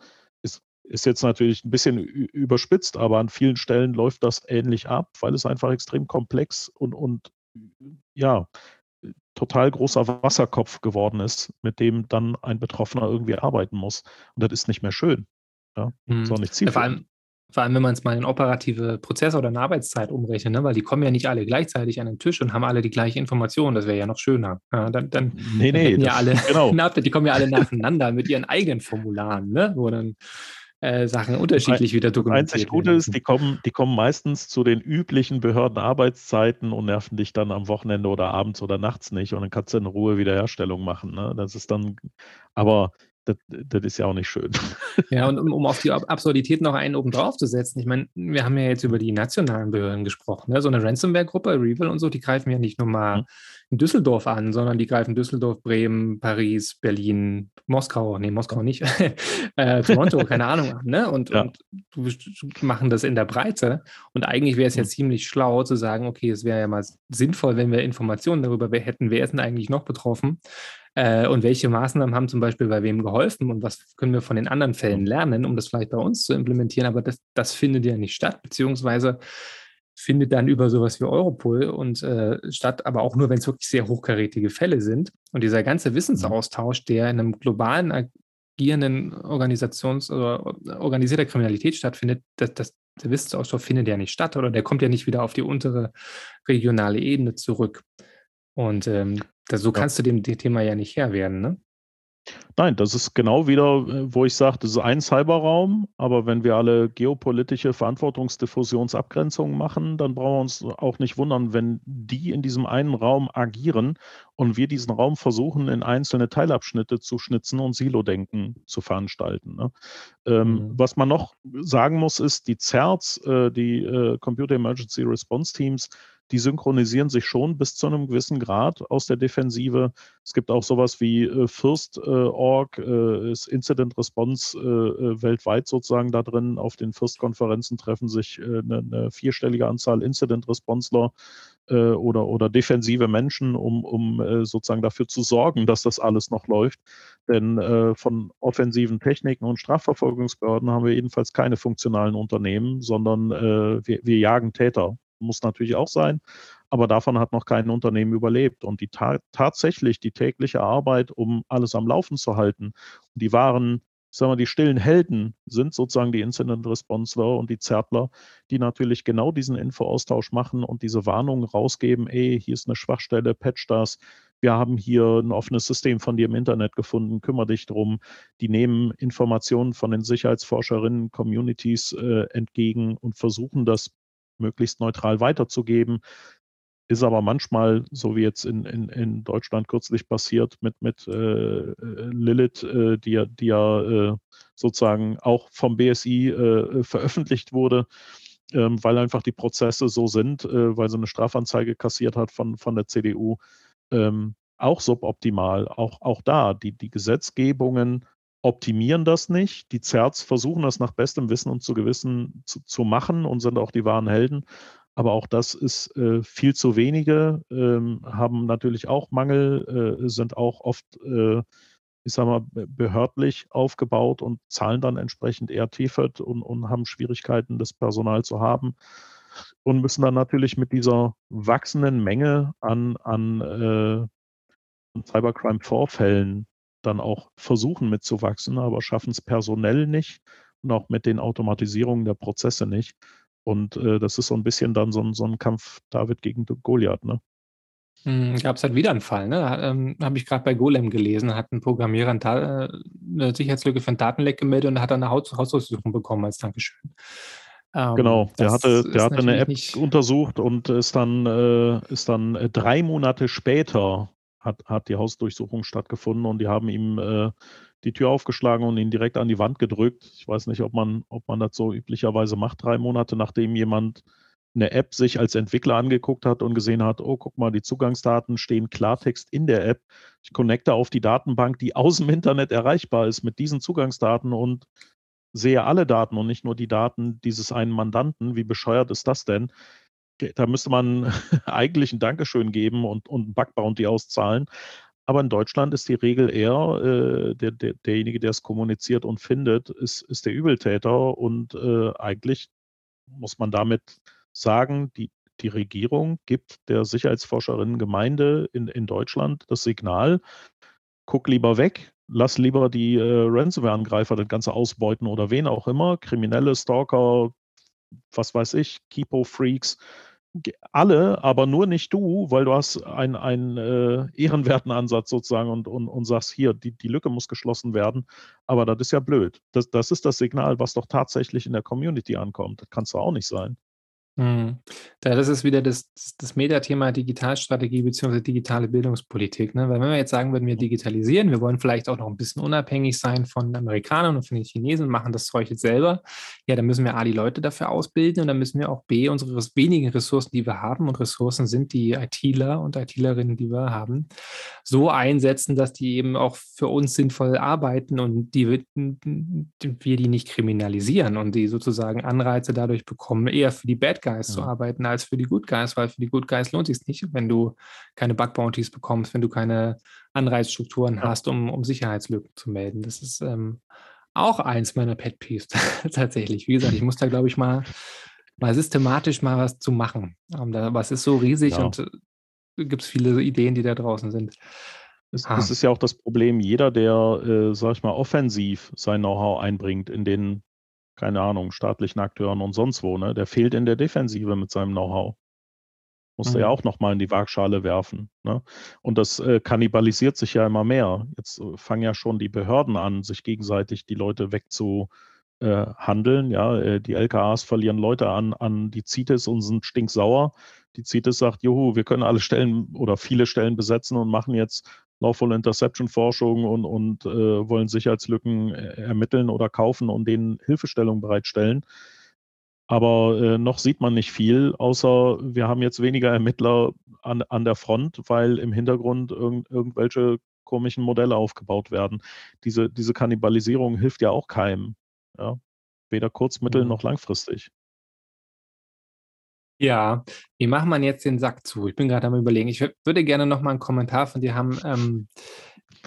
Ist, jetzt natürlich ein bisschen überspitzt, aber an vielen Stellen läuft das ähnlich ab, weil es einfach extrem komplex und, und ja, total großer Wasserkopf geworden ist, mit dem dann ein Betroffener irgendwie arbeiten muss. Und das ist nicht mehr schön. Ja, mhm. nicht zielführend. Vor allem, vor allem, wenn man es mal in operative Prozesse oder eine Arbeitszeit umrechnet, ne? weil die kommen ja nicht alle gleichzeitig an den Tisch und haben alle die gleiche Information. Das wäre ja noch schöner. Ja, dann, dann, nee, nee, dann ja alle, genau. die kommen ja alle nacheinander mit ihren eigenen Formularen, ne? wo dann äh, Sachen unterschiedlich wieder dokumentiert Einzig Gute ist, die kommen, die kommen meistens zu den üblichen Behördenarbeitszeiten und nerven dich dann am Wochenende oder abends oder nachts nicht und dann kannst du in Ruhe Wiederherstellung machen. Ne? Das ist dann, aber das, das, ist ja auch nicht schön. Ja, und um, um auf die Absurdität noch einen oben drauf zu setzen, ich meine, wir haben ja jetzt über die nationalen Behörden gesprochen. Ne? So eine Ransomware-Gruppe, Revil und so, die greifen ja nicht nur mal mhm. In Düsseldorf an, sondern die greifen Düsseldorf, Bremen, Paris, Berlin, Moskau, nee, Moskau nicht, äh, Toronto, keine Ahnung an. Ne? Und, ja. und machen das in der Breite. Und eigentlich wäre es ja mhm. ziemlich schlau zu sagen, okay, es wäre ja mal sinnvoll, wenn wir Informationen darüber hätten, wer ist denn eigentlich noch betroffen äh, und welche Maßnahmen haben zum Beispiel bei wem geholfen und was können wir von den anderen Fällen lernen, um das vielleicht bei uns zu implementieren. Aber das, das findet ja nicht statt, beziehungsweise findet dann über sowas wie Europol und äh, statt, aber auch nur, wenn es wirklich sehr hochkarätige Fälle sind. Und dieser ganze Wissensaustausch, der in einem globalen agierenden Organisations- oder organisierter Kriminalität stattfindet, das, das, der Wissensaustausch findet ja nicht statt oder der kommt ja nicht wieder auf die untere regionale Ebene zurück. Und ähm, das, so kannst du dem, dem Thema ja nicht Herr werden, ne? Nein, das ist genau wieder, äh, wo ich sage, das ist ein Cyberraum, aber wenn wir alle geopolitische Verantwortungsdiffusionsabgrenzungen machen, dann brauchen wir uns auch nicht wundern, wenn die in diesem einen Raum agieren und wir diesen Raum versuchen, in einzelne Teilabschnitte zu schnitzen und Silo-Denken zu veranstalten. Ne? Ähm, mhm. Was man noch sagen muss, ist, die CERTs, äh, die äh, Computer Emergency Response Teams, die synchronisieren sich schon bis zu einem gewissen Grad aus der Defensive. Es gibt auch sowas wie äh, First.org, äh, ist Incident Response äh, weltweit sozusagen da drin. Auf den First-Konferenzen treffen sich eine, eine, vierstellige Anzahl Incident Responsler oder, oder defensive Menschen, um, um sozusagen dafür zu sorgen, dass das alles noch läuft. Denn von offensiven Techniken und Strafverfolgungsbehörden haben wir jedenfalls keine funktionalen Unternehmen, sondern wir, wir jagen Täter muss natürlich auch sein, aber davon hat noch kein Unternehmen überlebt. Und die ta tatsächlich die tägliche Arbeit, um alles am Laufen zu halten, die wahren, sagen wir, die stillen Helden sind sozusagen die Incident Responsler und die Zertler, die natürlich genau diesen Infoaustausch machen und diese Warnungen rausgeben, ey, hier ist eine Schwachstelle, patch das, wir haben hier ein offenes System von dir im Internet gefunden, kümmere dich drum. Die nehmen Informationen von den Sicherheitsforscherinnen, Communities äh, entgegen und versuchen das möglichst neutral weiterzugeben. Ist aber manchmal, so wie jetzt in, in, in Deutschland kürzlich passiert mit, mit äh, Lilith, äh, die, die ja äh, sozusagen auch vom BSI äh, veröffentlicht wurde, ähm, weil einfach die Prozesse so sind, äh, weil sie eine Strafanzeige kassiert hat von, von der CDU, ähm, auch suboptimal. Auch, auch da, die, die Gesetzgebungen optimieren das nicht. Die Zerts versuchen das nach bestem Wissen und zu Gewissen zu, zu machen und sind auch die wahren Helden. Aber auch das ist äh, viel zu wenige, ähm, haben natürlich auch Mangel, äh, sind auch oft, äh, ich sag mal, behördlich aufgebaut und zahlen dann entsprechend eher TFED und, und haben Schwierigkeiten, das Personal zu haben und müssen dann natürlich mit dieser wachsenden Menge an, an äh, Cybercrime-Vorfällen dann auch versuchen mitzuwachsen, aber schaffen es personell nicht und auch mit den Automatisierungen der Prozesse nicht. Und äh, das ist so ein bisschen dann so ein, so ein Kampf David gegen Goliath. Ne? Hm, Gab es halt wieder einen Fall, ne? Ähm, Habe ich gerade bei Golem gelesen, hat ein Programmierer äh, eine Sicherheitslücke für ein Datenleck gemeldet und hat dann eine Haus Hausdurchsuchung bekommen als Dankeschön. Ähm, genau, der hatte, der hatte eine App untersucht und ist dann, äh, ist dann äh, drei Monate später hat, hat die Hausdurchsuchung stattgefunden und die haben ihm äh, die Tür aufgeschlagen und ihn direkt an die Wand gedrückt. Ich weiß nicht, ob man, ob man das so üblicherweise macht, drei Monate nachdem jemand eine App sich als Entwickler angeguckt hat und gesehen hat, oh, guck mal, die Zugangsdaten stehen Klartext in der App. Ich connecte auf die Datenbank, die aus dem Internet erreichbar ist mit diesen Zugangsdaten und sehe alle Daten und nicht nur die Daten dieses einen Mandanten. Wie bescheuert ist das denn? Da müsste man eigentlich ein Dankeschön geben und, und ein Bug-Bounty auszahlen. Aber in Deutschland ist die Regel eher, äh, der, der, derjenige, der es kommuniziert und findet, ist, ist der Übeltäter. Und äh, eigentlich muss man damit sagen, die, die Regierung gibt der Sicherheitsforscherinnen-Gemeinde in, in Deutschland das Signal, guck lieber weg, lass lieber die äh, Ransomware-Angreifer das Ganze ausbeuten oder wen auch immer, kriminelle Stalker, was weiß ich, Keepo-Freaks, alle, aber nur nicht du, weil du hast einen, einen äh, ehrenwerten Ansatz sozusagen und, und, und sagst, hier, die, die Lücke muss geschlossen werden. Aber das ist ja blöd. Das, das ist das Signal, was doch tatsächlich in der Community ankommt. Das kann es auch nicht sein. Mhm. das ist wieder das, das Metathema Digitalstrategie bzw. digitale Bildungspolitik. Ne? Weil wenn wir jetzt sagen würden, wir digitalisieren, wir wollen vielleicht auch noch ein bisschen unabhängig sein von Amerikanern und von den Chinesen, machen das Zeug jetzt selber, ja, dann müssen wir A, die Leute dafür ausbilden und dann müssen wir auch B, unsere wenigen Ressourcen, die wir haben, und Ressourcen sind die ITler und ITlerinnen, die wir haben, so einsetzen, dass die eben auch für uns sinnvoll arbeiten und die, wir die nicht kriminalisieren und die sozusagen Anreize dadurch bekommen, eher für die Bad Guys ja. zu arbeiten als für die Good Guys, weil für die Good Guys lohnt sich nicht, wenn du keine Bug Bounties bekommst, wenn du keine Anreizstrukturen ja. hast, um, um Sicherheitslücken zu melden. Das ist ähm, auch eins meiner Pet Peeves tatsächlich. Wie gesagt, ich muss da, glaube ich, mal, mal systematisch mal was zu machen. Um, da, aber es ist so riesig ja. und äh, gibt es viele Ideen, die da draußen sind. Es, ah. es, ist ja auch das Problem, jeder, der, äh, sag ich mal, offensiv sein Know-how einbringt in den keine Ahnung, staatlichen Akteuren und sonst wo, ne? Der fehlt in der Defensive mit seinem Know-how. Muss mhm. er ja auch nochmal in die Waagschale werfen. Ne? Und das äh, kannibalisiert sich ja immer mehr. Jetzt äh, fangen ja schon die Behörden an, sich gegenseitig die Leute wegzuhandeln. Äh, ja, äh, die LKAs verlieren Leute an, an die CITES und sind stinksauer. Die CITES sagt, juhu, wir können alle Stellen oder viele Stellen besetzen und machen jetzt Lawful Interception Forschung und, und äh, wollen Sicherheitslücken äh, ermitteln oder kaufen und denen Hilfestellung bereitstellen. Aber äh, noch sieht man nicht viel, außer wir haben jetzt weniger Ermittler an, an der Front, weil im Hintergrund irgend, irgendwelche komischen Modelle aufgebaut werden. Diese, diese Kannibalisierung hilft ja auch keinem. Ja? Weder kurz-, mittel- Mhm. noch langfristig. Ja, wie macht man jetzt den Sack zu? Ich bin gerade am Überlegen. Ich wür- würde gerne noch mal einen Kommentar von dir haben. Ähm,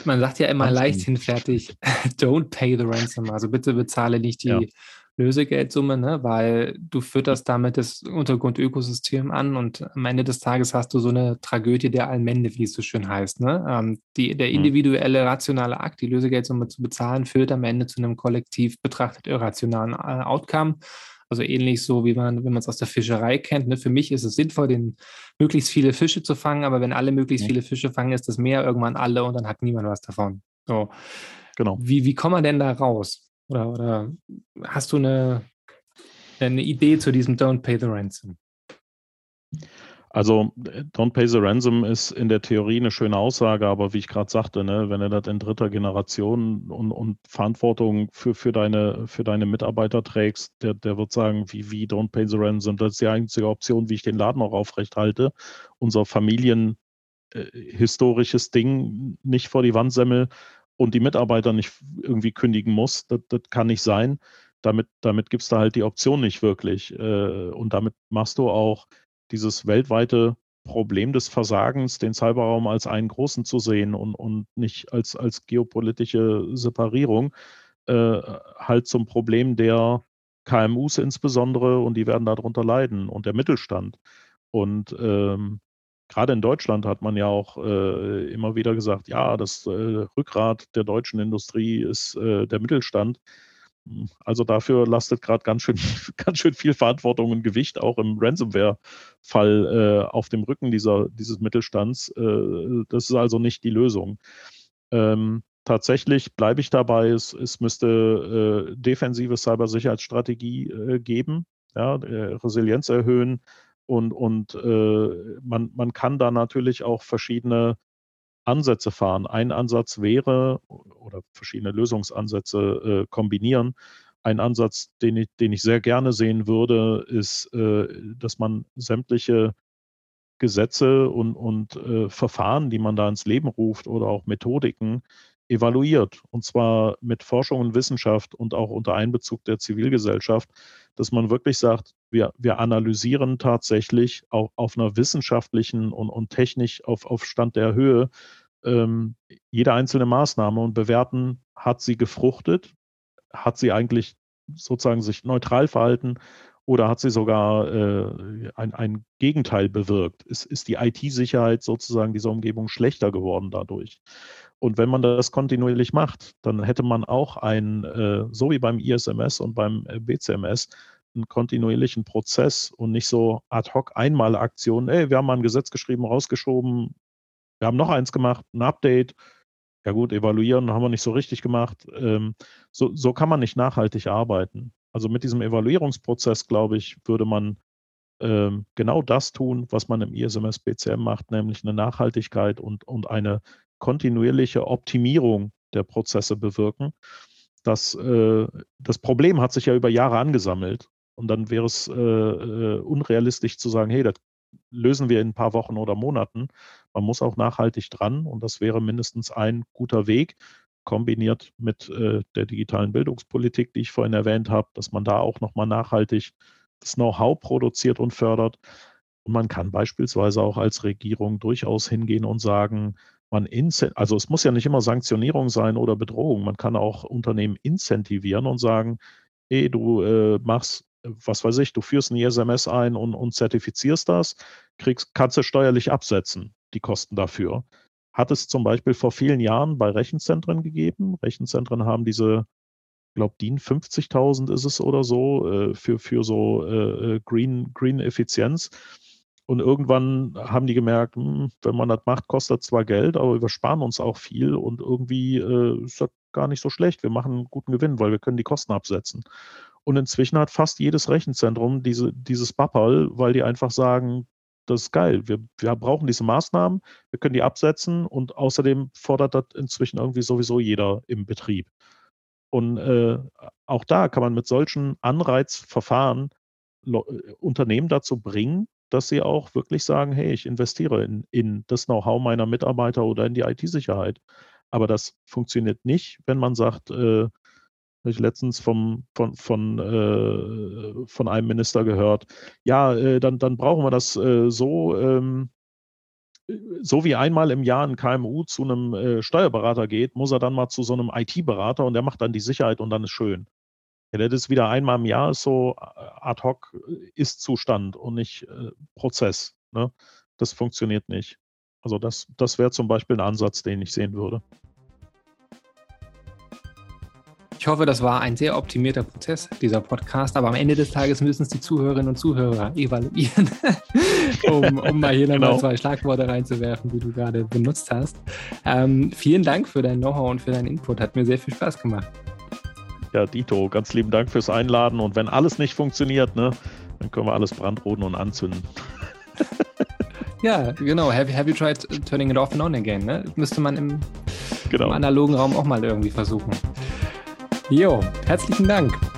man sagt ja immer Ransom. leichthin fertig, don't pay the ransom. Also bitte bezahle nicht die Ja. Lösegeldsumme, ne? weil du fütterst damit das Untergrundökosystem an und am Ende des Tages hast du so eine Tragödie der Allmende, wie es so schön heißt. Ne? Ähm, die, der Mhm. individuelle rationale Akt, die Lösegeldsumme zu bezahlen, führt am Ende zu einem kollektiv betrachtet irrationalen äh, Outcome. Also ähnlich so, wie man, wenn man es aus der Fischerei kennt. Ne? Für mich ist es sinnvoll, den möglichst viele Fische zu fangen, aber wenn alle möglichst Mhm. viele Fische fangen, ist das Meer irgendwann alle und dann hat niemand was davon. So. Genau. Wie, wie kommt man denn da raus? Oder, oder hast du eine, eine Idee zu diesem Don't Pay the Ransom? Also äh, Don't Pay the Ransom ist in der Theorie eine schöne Aussage, aber wie ich gerade sagte, ne, wenn du das in dritter Generation und, und Verantwortung für, für, deine, für deine Mitarbeiter trägst, der, der wird sagen, wie, wie Don't Pay the Ransom, das ist die einzige Option, wie ich den Laden auch aufrecht halte. Unser familienhistorisches Ding nicht vor die Wand semmel und die Mitarbeiter nicht irgendwie kündigen muss, das, das kann nicht sein. Damit, damit gibst du halt die Option nicht wirklich. Äh, und damit machst du auch dieses weltweite Problem des Versagens, den Cyberraum als einen großen zu sehen und, und nicht als, als geopolitische Separierung, äh, halt zum Problem der KMUs insbesondere und die werden darunter leiden und der Mittelstand. Und ähm, gerade in Deutschland hat man ja auch äh, immer wieder gesagt, ja, das äh, Rückgrat der deutschen Industrie ist äh, der Mittelstand. Also dafür lastet gerade ganz schön, ganz schön viel Verantwortung und Gewicht auch im Ransomware-Fall äh, auf dem Rücken dieser, dieses Mittelstands. Äh, das ist also nicht die Lösung. Ähm, tatsächlich bleibe ich dabei, es, es müsste äh, defensive Cybersicherheitsstrategie äh, geben, ja, äh, Resilienz erhöhen und, und äh, man, man kann da natürlich auch verschiedene Ansätze fahren. Ein Ansatz wäre, oder verschiedene Lösungsansätze äh, kombinieren. Ein Ansatz, den ich, den ich sehr gerne sehen würde, ist, äh, dass man sämtliche Gesetze und, und äh, Verfahren, die man da ins Leben ruft oder auch Methodiken, evaluiert. Und zwar mit Forschung und Wissenschaft und auch unter Einbezug der Zivilgesellschaft, dass man wirklich sagt, wir, wir analysieren tatsächlich auch auf einer wissenschaftlichen und, und technisch auf, auf Stand der Höhe ähm, jede einzelne Maßnahme und bewerten, hat sie gefruchtet, hat sie eigentlich sozusagen sich neutral verhalten oder hat sie sogar äh, ein, ein Gegenteil bewirkt? Ist, ist die IT-Sicherheit sozusagen dieser Umgebung schlechter geworden dadurch? Und wenn man das kontinuierlich macht, dann hätte man auch ein, äh, so wie beim ISMS und beim äh, BCMS, einen kontinuierlichen Prozess und nicht so ad hoc Einmalaktionen. Ey, wir haben mal ein Gesetz geschrieben, rausgeschoben, wir haben noch eins gemacht, ein Update. Ja gut, evaluieren haben wir nicht so richtig gemacht. Ähm, so, so kann man nicht nachhaltig arbeiten. Also mit diesem Evaluierungsprozess, glaube ich, würde man ähm, genau das tun, was man im ISMS BCM macht, nämlich eine Nachhaltigkeit und, und eine kontinuierliche Optimierung der Prozesse bewirken. Das, äh, das Problem hat sich ja über Jahre angesammelt und dann wäre es äh, äh, unrealistisch zu sagen, hey, das lösen wir in ein paar Wochen oder Monaten. Man muss auch nachhaltig dran und das wäre mindestens ein guter Weg, kombiniert mit äh, der digitalen Bildungspolitik, die ich vorhin erwähnt habe, dass man da auch nochmal nachhaltig das Know-how produziert und fördert. Und man kann beispielsweise auch als Regierung durchaus hingehen und sagen, man also es muss ja nicht immer Sanktionierung sein oder Bedrohung. Man kann auch Unternehmen incentivieren und sagen, hey, du äh, machst was weiß ich, du führst ein ISMS ein und, und zertifizierst das, kriegst, kannst du steuerlich absetzen, die Kosten dafür. Hat es zum Beispiel vor vielen Jahren bei Rechenzentren gegeben. Rechenzentren haben diese, ich glaube, DIN 50.000 ist es oder so, äh, für, für so äh, Green, Green Effizienz. Und irgendwann haben die gemerkt, hm, wenn man das macht, kostet zwar Geld, aber wir sparen uns auch viel und irgendwie äh, ist das gar nicht so schlecht. Wir machen einen guten Gewinn, weil wir können die Kosten absetzen. Und inzwischen hat fast jedes Rechenzentrum diese, dieses Bapperl, weil die einfach sagen, das ist geil, wir, wir brauchen diese Maßnahmen, wir können die absetzen und außerdem fordert das inzwischen irgendwie sowieso jeder im Betrieb. Und äh, auch da kann man mit solchen Anreizverfahren Unternehmen dazu bringen, dass sie auch wirklich sagen, hey, ich investiere in, in das Know-how meiner Mitarbeiter oder in die IT-Sicherheit. Aber das funktioniert nicht, wenn man sagt, äh, habe ich letztens vom, von, von, äh, von einem Minister gehört, ja, äh, dann, dann brauchen wir das äh, so, ähm, so wie einmal im Jahr ein KMU zu einem äh, Steuerberater geht, muss er dann mal zu so einem IT-Berater und der macht dann die Sicherheit und dann ist schön. Ja, das ist wieder einmal im Jahr ist so äh, ad hoc äh, Ist-Zustand und nicht Prozess. Ne? Das funktioniert nicht. Also das, das wäre zum Beispiel ein Ansatz, den ich sehen würde. Ich hoffe, das war ein sehr optimierter Prozess, dieser Podcast. Aber am Ende des Tages müssen es die Zuhörerinnen und Zuhörer evaluieren, um, um, mal hier genau. nochmal zwei Schlagworte reinzuwerfen, die du gerade benutzt hast. Ähm, vielen Dank für dein Know-how und für deinen Input. Hat mir sehr viel Spaß gemacht. Ja, Dito, ganz lieben Dank fürs Einladen. Und wenn alles nicht funktioniert, ne, dann können wir alles brandroten und anzünden. ja, genau. Have, have you tried turning it off and on again? Ne? Müsste man im, genau. im analogen Raum auch mal irgendwie versuchen. Jo, herzlichen Dank.